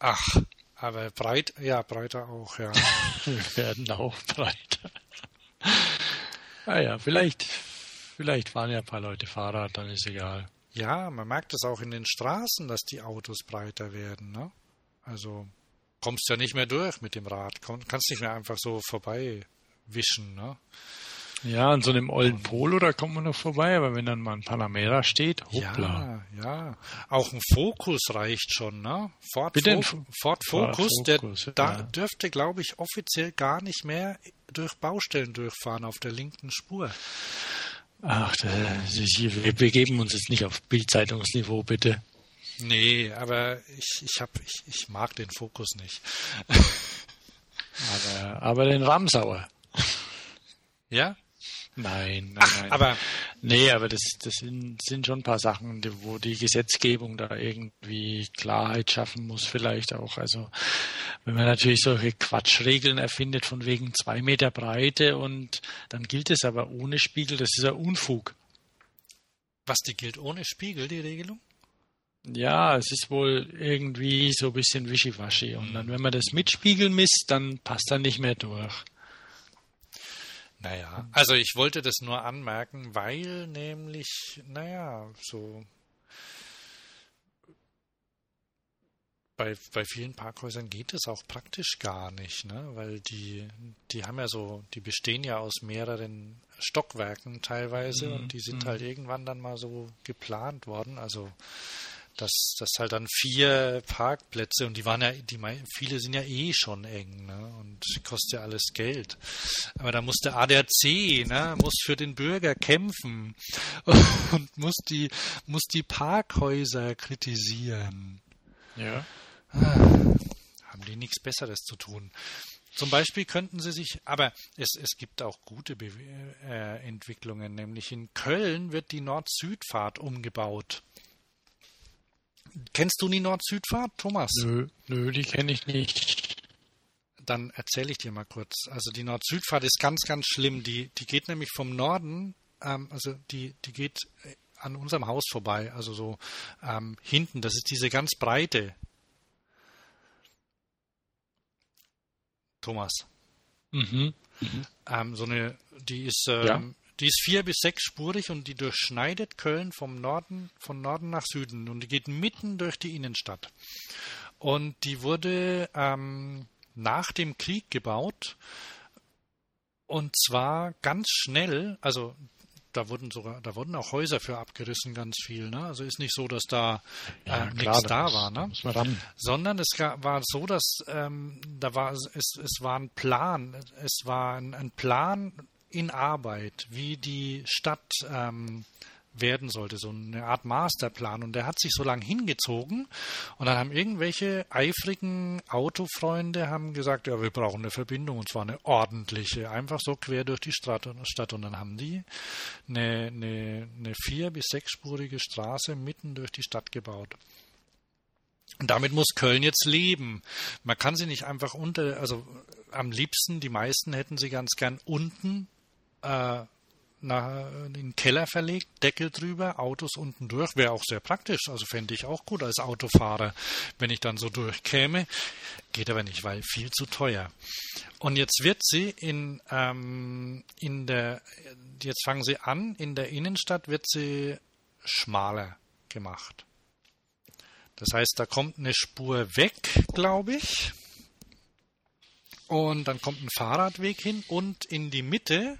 Ach, aber breit, ja, breiter auch, ja. Wir werden auch breiter. naja, vielleicht, vielleicht fahren ja ein paar Leute Fahrrad, dann ist egal. Ja, man merkt es auch in den Straßen, dass die Autos breiter werden, ne? Also kommst ja nicht mehr durch mit dem Rad, kannst nicht mehr einfach so vorbei wischen, ne? Ja, an so einem ollen Polo, da kommt man noch vorbei, aber wenn dann mal ein Panamera steht, hoppla. Ja, ja. Auch ein Fokus reicht schon, ne? Ford, Bitte Fo Ford Focus, Ford Focus der ja. da dürfte, glaube ich, offiziell gar nicht mehr durch Baustellen durchfahren auf der linken Spur. Ach, wir begeben uns jetzt nicht auf Bildzeitungsniveau, bitte. Nee, aber ich, ich, hab, ich, ich mag den Fokus nicht. aber, aber den Ramsauer. Ja? Nein, nein, Ach, nein. Aber nee, aber das, das sind, sind schon ein paar Sachen, wo die Gesetzgebung da irgendwie Klarheit schaffen muss, vielleicht auch. Also wenn man natürlich solche Quatschregeln erfindet von wegen zwei Meter Breite und dann gilt es aber ohne Spiegel, das ist ja Unfug. Was die gilt ohne Spiegel, die Regelung? Ja, es ist wohl irgendwie so ein bisschen wischiwaschi. Und dann, wenn man das mit Spiegel misst, dann passt er nicht mehr durch. Naja, also ich wollte das nur anmerken, weil nämlich, naja, so bei, bei vielen Parkhäusern geht es auch praktisch gar nicht, ne? Weil die, die haben ja so, die bestehen ja aus mehreren Stockwerken teilweise mhm. und die sind mhm. halt irgendwann dann mal so geplant worden. Also dass das halt dann vier Parkplätze und die waren ja, die viele sind ja eh schon eng, ne? Und kostet ja alles Geld. Aber da muss der ADAC, ne, muss für den Bürger kämpfen und muss die, muss die Parkhäuser kritisieren. Ja. Haben die nichts Besseres zu tun. Zum Beispiel könnten sie sich, aber es, es gibt auch gute Be äh, Entwicklungen, nämlich in Köln wird die Nord-Süd-Fahrt umgebaut. Kennst du die Nord-Süd-Fahrt, Thomas? Nö, nö, die kenne ich nicht. Dann erzähle ich dir mal kurz. Also die Nord-Süd-Fahrt ist ganz, ganz schlimm. Die, die geht nämlich vom Norden, ähm, also die, die geht äh, an unserem Haus vorbei, also so ähm, hinten. Das ist diese ganz breite. Thomas. Mhm. mhm. Ähm, so eine, die ist ähm, ja. Die ist vier bis sechsspurig und die durchschneidet Köln vom Norden, von Norden nach Süden und die geht mitten durch die Innenstadt. Und die wurde ähm, nach dem Krieg gebaut und zwar ganz schnell, also da wurden sogar, da wurden auch Häuser für abgerissen, ganz viel. Ne? Also ist nicht so, dass da äh, ja, nichts da war, ne? sondern es war so, dass ähm, da war es, es war ein Plan, es war ein, ein Plan in Arbeit, wie die Stadt ähm, werden sollte, so eine Art Masterplan. Und der hat sich so lange hingezogen und dann haben irgendwelche eifrigen Autofreunde haben gesagt, ja, wir brauchen eine Verbindung und zwar eine ordentliche, einfach so quer durch die Stadt. Und dann haben die eine, eine, eine vier- bis sechsspurige Straße mitten durch die Stadt gebaut. Und damit muss Köln jetzt leben. Man kann sie nicht einfach unter, also am liebsten, die meisten hätten sie ganz gern unten äh, nach, in den Keller verlegt, Deckel drüber, Autos unten durch. Wäre auch sehr praktisch. Also fände ich auch gut als Autofahrer, wenn ich dann so durchkäme. Geht aber nicht, weil viel zu teuer. Und jetzt wird sie in, ähm, in der, jetzt fangen sie an, in der Innenstadt wird sie schmaler gemacht. Das heißt, da kommt eine Spur weg, glaube ich. Und dann kommt ein Fahrradweg hin und in die Mitte,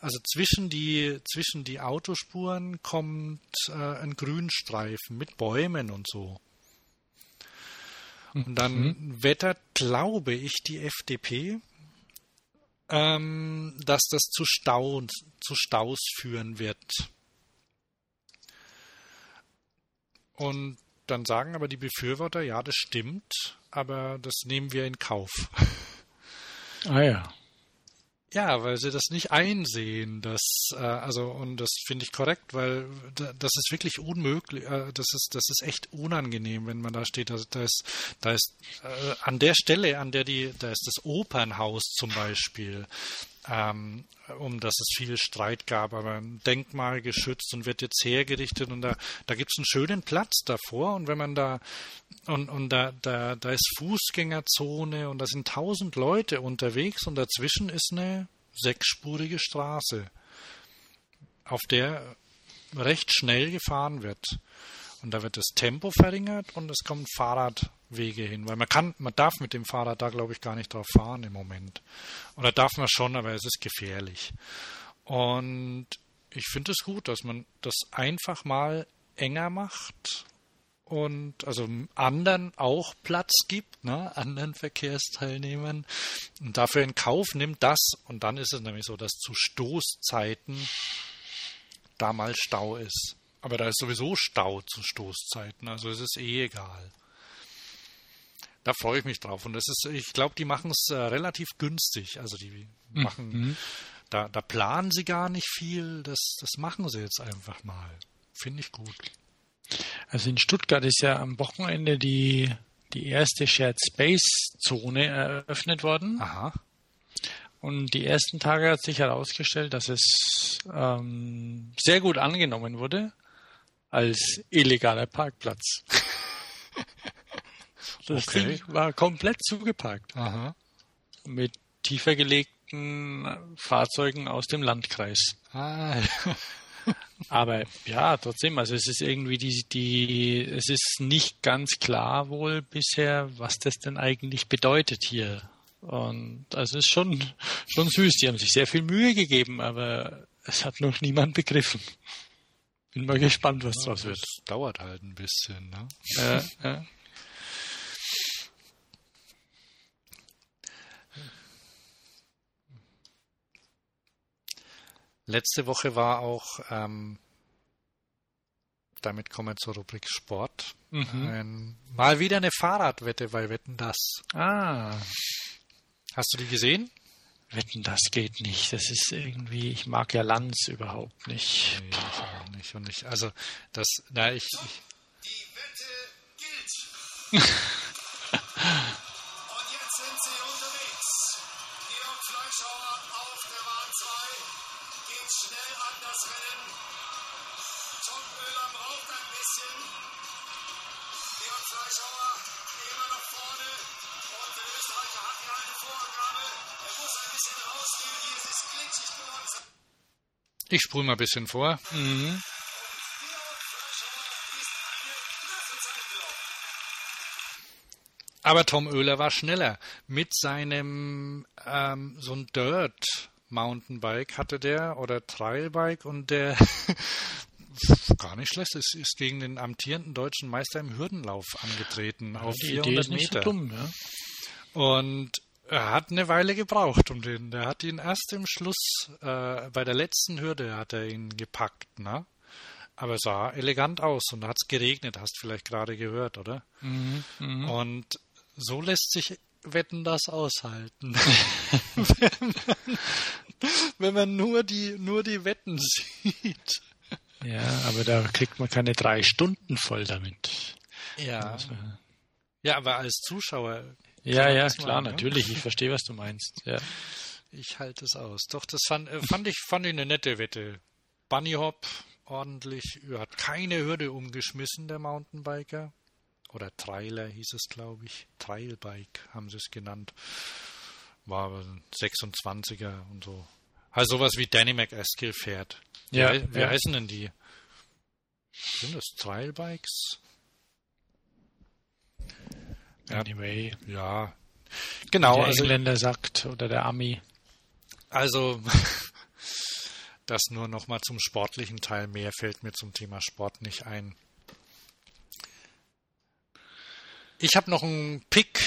also zwischen die, zwischen die Autospuren, kommt äh, ein Grünstreifen mit Bäumen und so. Und dann mhm. wettert, glaube ich, die FDP, ähm, dass das zu, Stau, zu Staus führen wird. Und dann sagen aber die Befürworter, ja, das stimmt, aber das nehmen wir in Kauf. Ah ja. Ja, weil sie das nicht einsehen, dass äh, also und das finde ich korrekt, weil das ist wirklich unmöglich, äh, das ist das ist echt unangenehm, wenn man da steht, da, da ist da ist äh, an der Stelle, an der die da ist das Opernhaus zum Beispiel, ähm, um das es viel Streit gab, aber ein Denkmal geschützt und wird jetzt hergerichtet und da, da gibt es einen schönen Platz davor und wenn man da und, und da, da, da ist Fußgängerzone und da sind tausend Leute unterwegs und dazwischen ist eine sechsspurige Straße, auf der recht schnell gefahren wird. Und da wird das Tempo verringert und es kommen Fahrradwege hin, weil man kann, man darf mit dem Fahrrad da glaube ich gar nicht drauf fahren im Moment. Oder darf man schon, aber es ist gefährlich. Und ich finde es gut, dass man das einfach mal enger macht und also anderen auch Platz gibt, ne, anderen Verkehrsteilnehmern und dafür in Kauf nimmt das und dann ist es nämlich so, dass zu Stoßzeiten da mal Stau ist. Aber da ist sowieso Stau zu Stoßzeiten, also es ist eh egal. Da freue ich mich drauf. Und das ist, ich glaube, die machen es äh, relativ günstig. Also die machen, mhm. da, da planen sie gar nicht viel. Das, das machen sie jetzt einfach mal. Finde ich gut. Also in Stuttgart ist ja am Wochenende die, die erste Shared Space Zone eröffnet worden. Aha. Und die ersten Tage hat sich herausgestellt, dass es ähm, sehr gut angenommen wurde als illegaler Parkplatz. Das okay. Ding war komplett zugeparkt. Aha. Mit tiefer gelegten Fahrzeugen aus dem Landkreis. Ah. Aber ja, trotzdem, also es ist irgendwie die, die, es ist nicht ganz klar wohl bisher, was das denn eigentlich bedeutet hier. Und also es ist schon, schon süß. Die haben sich sehr viel Mühe gegeben, aber es hat noch niemand begriffen. Bin mal gespannt, was ja, draus wird. Dauert halt ein bisschen, ne? Ja, ja. Letzte Woche war auch, ähm, damit kommen wir zur Rubrik Sport, mhm. ein, mal wieder eine Fahrradwette bei Wetten das. Ah. Hast du die gesehen? Wetten, das geht nicht. Das ist irgendwie, ich mag ja Lanz überhaupt nicht. Nee, ich auch nicht. Und ich, also, das, na, ich. ich die Wette gilt. Und jetzt sind sie unterwegs. Georg Fleischhauer auf der Bahn 2 geht schnell an das Rennen. Tom Müller braucht ein bisschen. Georg Fleischhauer immer noch vorne. Und der Österreicher hat hier eine Vorgabe. Ich sprühe mal ein bisschen vor. Mhm. Aber Tom Oehler war schneller. Mit seinem ähm, so ein Dirt Mountainbike hatte der oder Trailbike und der gar nicht schlecht ist, ist gegen den amtierenden deutschen Meister im Hürdenlauf angetreten auf 400 Meter. So dumm, ja? Und er hat eine Weile gebraucht um den. Der hat ihn erst im Schluss, äh, bei der letzten Hürde hat er ihn gepackt, ne? Aber sah elegant aus und da hat es geregnet, hast vielleicht gerade gehört, oder? Mhm, mh. Und so lässt sich Wetten das aushalten. wenn, man, nur die, nur die Wetten sieht. Ja, aber da kriegt man keine drei Stunden voll damit. Ja. Ja, aber als Zuschauer ja, ja, klar, mal, ne? natürlich. Ich verstehe, was du meinst. Ja. Ich halte es aus. Doch, das fand, äh, fand, ich, fand ich eine nette Wette. Bunny Hop ordentlich, er hat keine Hürde umgeschmissen, der Mountainbiker. Oder Trailer hieß es, glaube ich. Trailbike haben sie es genannt. War aber ein 26er und so. Also sowas wie Danny McEskill fährt. Ja, wie, wie ja. heißen denn die? Sind das Trailbikes? Ja. Anyway, Ja. Genau, der also Engländer sagt oder der Ami. Also, das nur noch mal zum sportlichen Teil. Mehr fällt mir zum Thema Sport nicht ein. Ich habe noch einen Pick.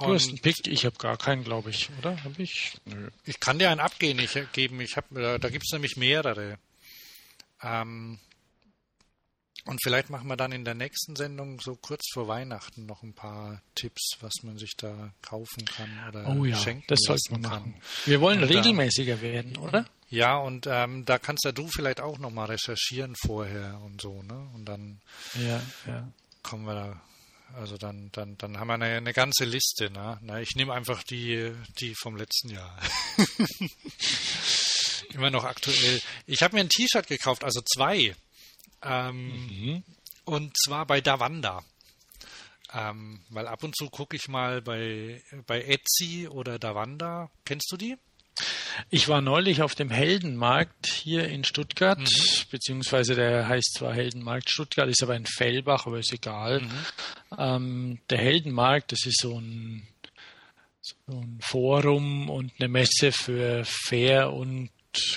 Du hast einen Pick, ich habe gar keinen, glaube ich, oder? Habe ich? Nö. ich kann dir einen abgehen, ich geben. Ich hab, äh, da gibt es nämlich mehrere. Ähm, und vielleicht machen wir dann in der nächsten Sendung so kurz vor Weihnachten noch ein paar Tipps, was man sich da kaufen kann oder Oh ja, schenken das sollten wir kann. machen. Wir wollen Und da- regelmäßiger werden, oder? Ja, und ähm, da kannst ja du vielleicht auch nochmal recherchieren vorher und so, ne? Und dann Ja, ja. kommen wir da, also dann, dann, dann haben wir eine, eine ganze Liste, ne? Na, ich nehme einfach die, die vom letzten Jahr. Immer noch aktuell. Ich habe mir ein T-Shirt gekauft, also zwei. Ähm, Mhm. Und zwar bei Davanda. Ähm, weil ab und zu gucke ich mal bei, bei Etsy oder Davanda. Kennst du die? Ich war neulich auf dem Heldenmarkt hier in Stuttgart, Mhm. beziehungsweise der heißt zwar Heldenmarkt Stuttgart, ist aber in Fellbach, aber ist egal. Mhm. Ähm, der Heldenmarkt, das ist so ein, so ein Forum und eine Messe für fair und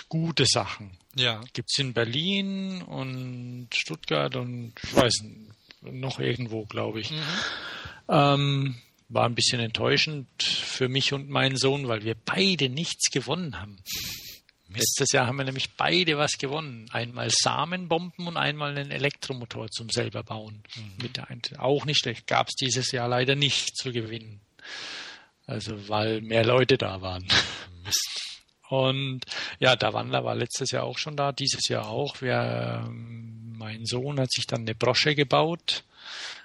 gute Sachen. Ja. Gibt's in Berlin und Stuttgart und ich weiß nicht, noch irgendwo, glaube ich. Ähm, war ein bisschen enttäuschend für mich und meinen Sohn, weil wir beide nichts gewonnen haben. Letztes Jahr haben wir nämlich beide was gewonnen. Einmal Samenbomben und einmal einen Elektromotor zum selber bauen. Mit der Ein- auch nicht schlecht. Gab es dieses Jahr leider nicht zu gewinnen. Also weil mehr Leute da waren. Und ja, der Wandler war letztes Jahr auch schon da, dieses Jahr auch. Wir, ähm, mein Sohn hat sich dann eine Brosche gebaut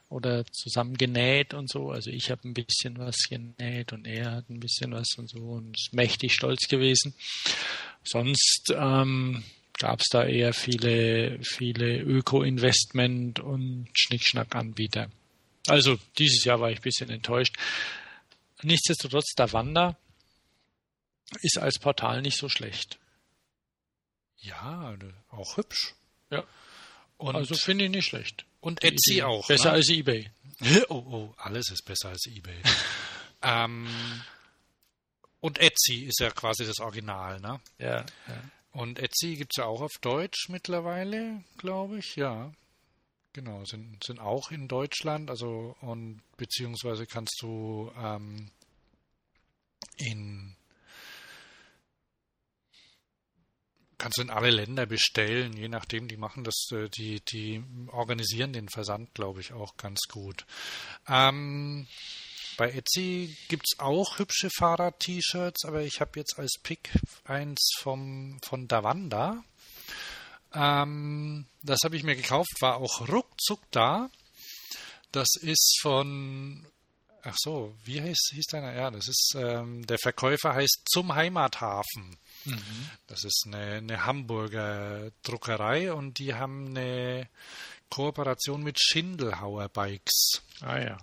oder zusammengenäht und so. Also ich habe ein bisschen was genäht und er hat ein bisschen was und so und ist mächtig stolz gewesen. Sonst ähm, gab es da eher viele, viele Öko-Investment und Schnickschnack-Anbieter. Also dieses Jahr war ich ein bisschen enttäuscht. Nichtsdestotrotz, der Wander ist als Portal nicht so schlecht. Ja, auch hübsch. Ja. Und, also finde ich nicht schlecht. und Etsy auch. Besser ne? als eBay. Oh, oh, alles ist besser als eBay. ähm, und Etsy ist ja quasi das Original, ne? Ja, ja. Und Etsy gibt es ja auch auf Deutsch mittlerweile, glaube ich, ja. Genau, sind, sind auch in Deutschland, also und beziehungsweise kannst du ähm, in kannst du in alle Länder bestellen, je nachdem, die machen das, äh, die, die organisieren den Versand, glaube ich, auch ganz gut. Ähm, bei Etsy gibt's auch hübsche Fahrrad-T-Shirts, aber ich habe jetzt als Pick eins vom, von Davanda. Ähm, das habe ich mir gekauft, war auch ruckzuck da. Das ist von, ach so, wie heißt, hieß deiner? Ja, das ist, ähm, der Verkäufer heißt Zum Heimathafen. Das ist eine, eine Hamburger Druckerei und die haben eine Kooperation mit Schindelhauer Bikes. Ah ja.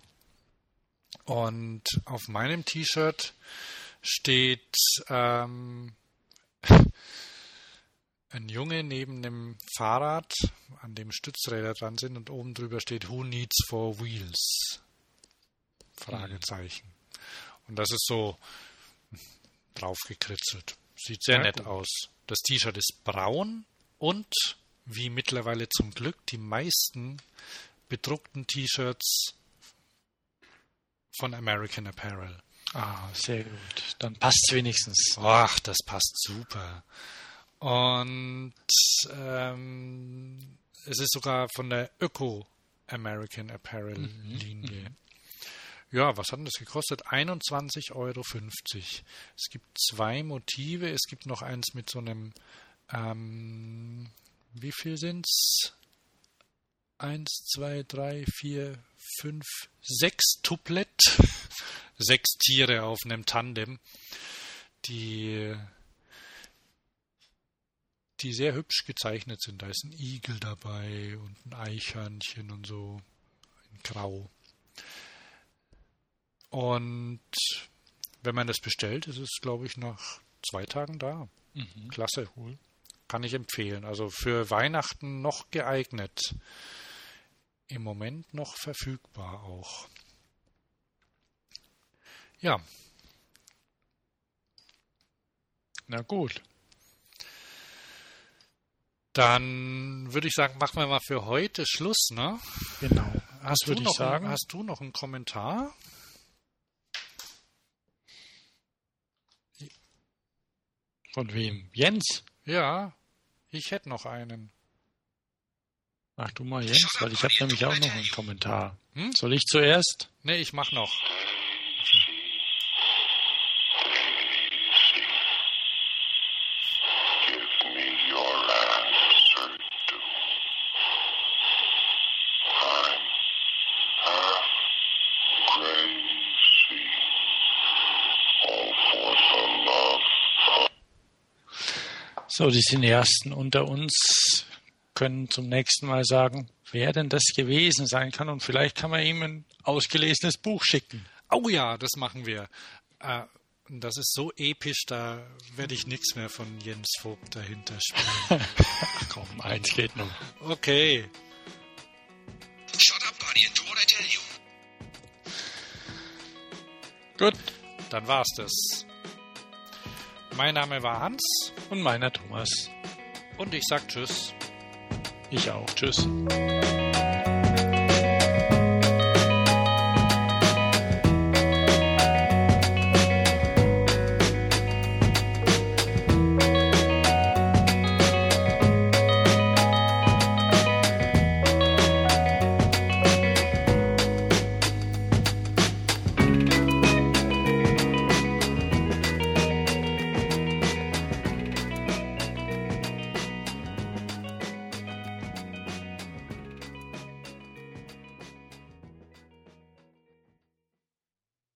Und auf meinem T-Shirt steht ähm, ein Junge neben einem Fahrrad, an dem Stützräder dran sind und oben drüber steht Who needs four wheels? Fragezeichen. Und das ist so draufgekritzelt. Sieht sehr Ja, nett gut. aus. Das T-Shirt ist braun und wie mittlerweile zum Glück die meisten bedruckten T-Shirts von American Apparel. Ah, sehr gut. Dann passt's wenigstens. Ach, das passt super. Und ähm, es ist sogar von der Öko American Apparel Linie. Ja, was hat denn das gekostet? 21,50 Euro. Es gibt zwei Motive. Es gibt noch eins mit so einem, ähm, wie viel sind's? eins, zwei, drei, vier, fünf, sechs Tuplett, sechs Tiere auf einem Tandem, die, die sehr hübsch gezeichnet sind. Da ist ein Igel dabei und ein Eichhörnchen und so, in Grau. Und wenn man das bestellt, ist es, glaube ich, nach zwei Tagen da. Mhm. Klasse. Kann ich empfehlen. Also für Weihnachten noch geeignet. Im Moment noch verfügbar auch. Ja, Na gut. dann würde ich sagen, machen wir mal für heute Schluss, ne? Genau. Hast würde du noch sagen. Einen, hast du noch einen Kommentar? Von wem? Jens? Ja, ich hätte noch einen. Ach du mal Jens, weil ich habe nämlich auch noch einen Kommentar. Hm? Soll ich zuerst? Ne, ich mach noch. So, die Cineasten unter uns können zum nächsten Mal sagen, wer denn das gewesen sein kann und vielleicht kann man ihm ein ausgelesenes Buch schicken. Oh ja, das machen wir. Äh, das ist so episch, da werde ich nichts mehr von Jens Vogt dahinter spielen. Ach komm, eins geht noch. Okay, Shut up, buddy, and do what I tell you. Gut. dann war's das. Mein Name war Hans Und meiner Thomas. und ich sag Tschüss. Ich auch. Tschüss.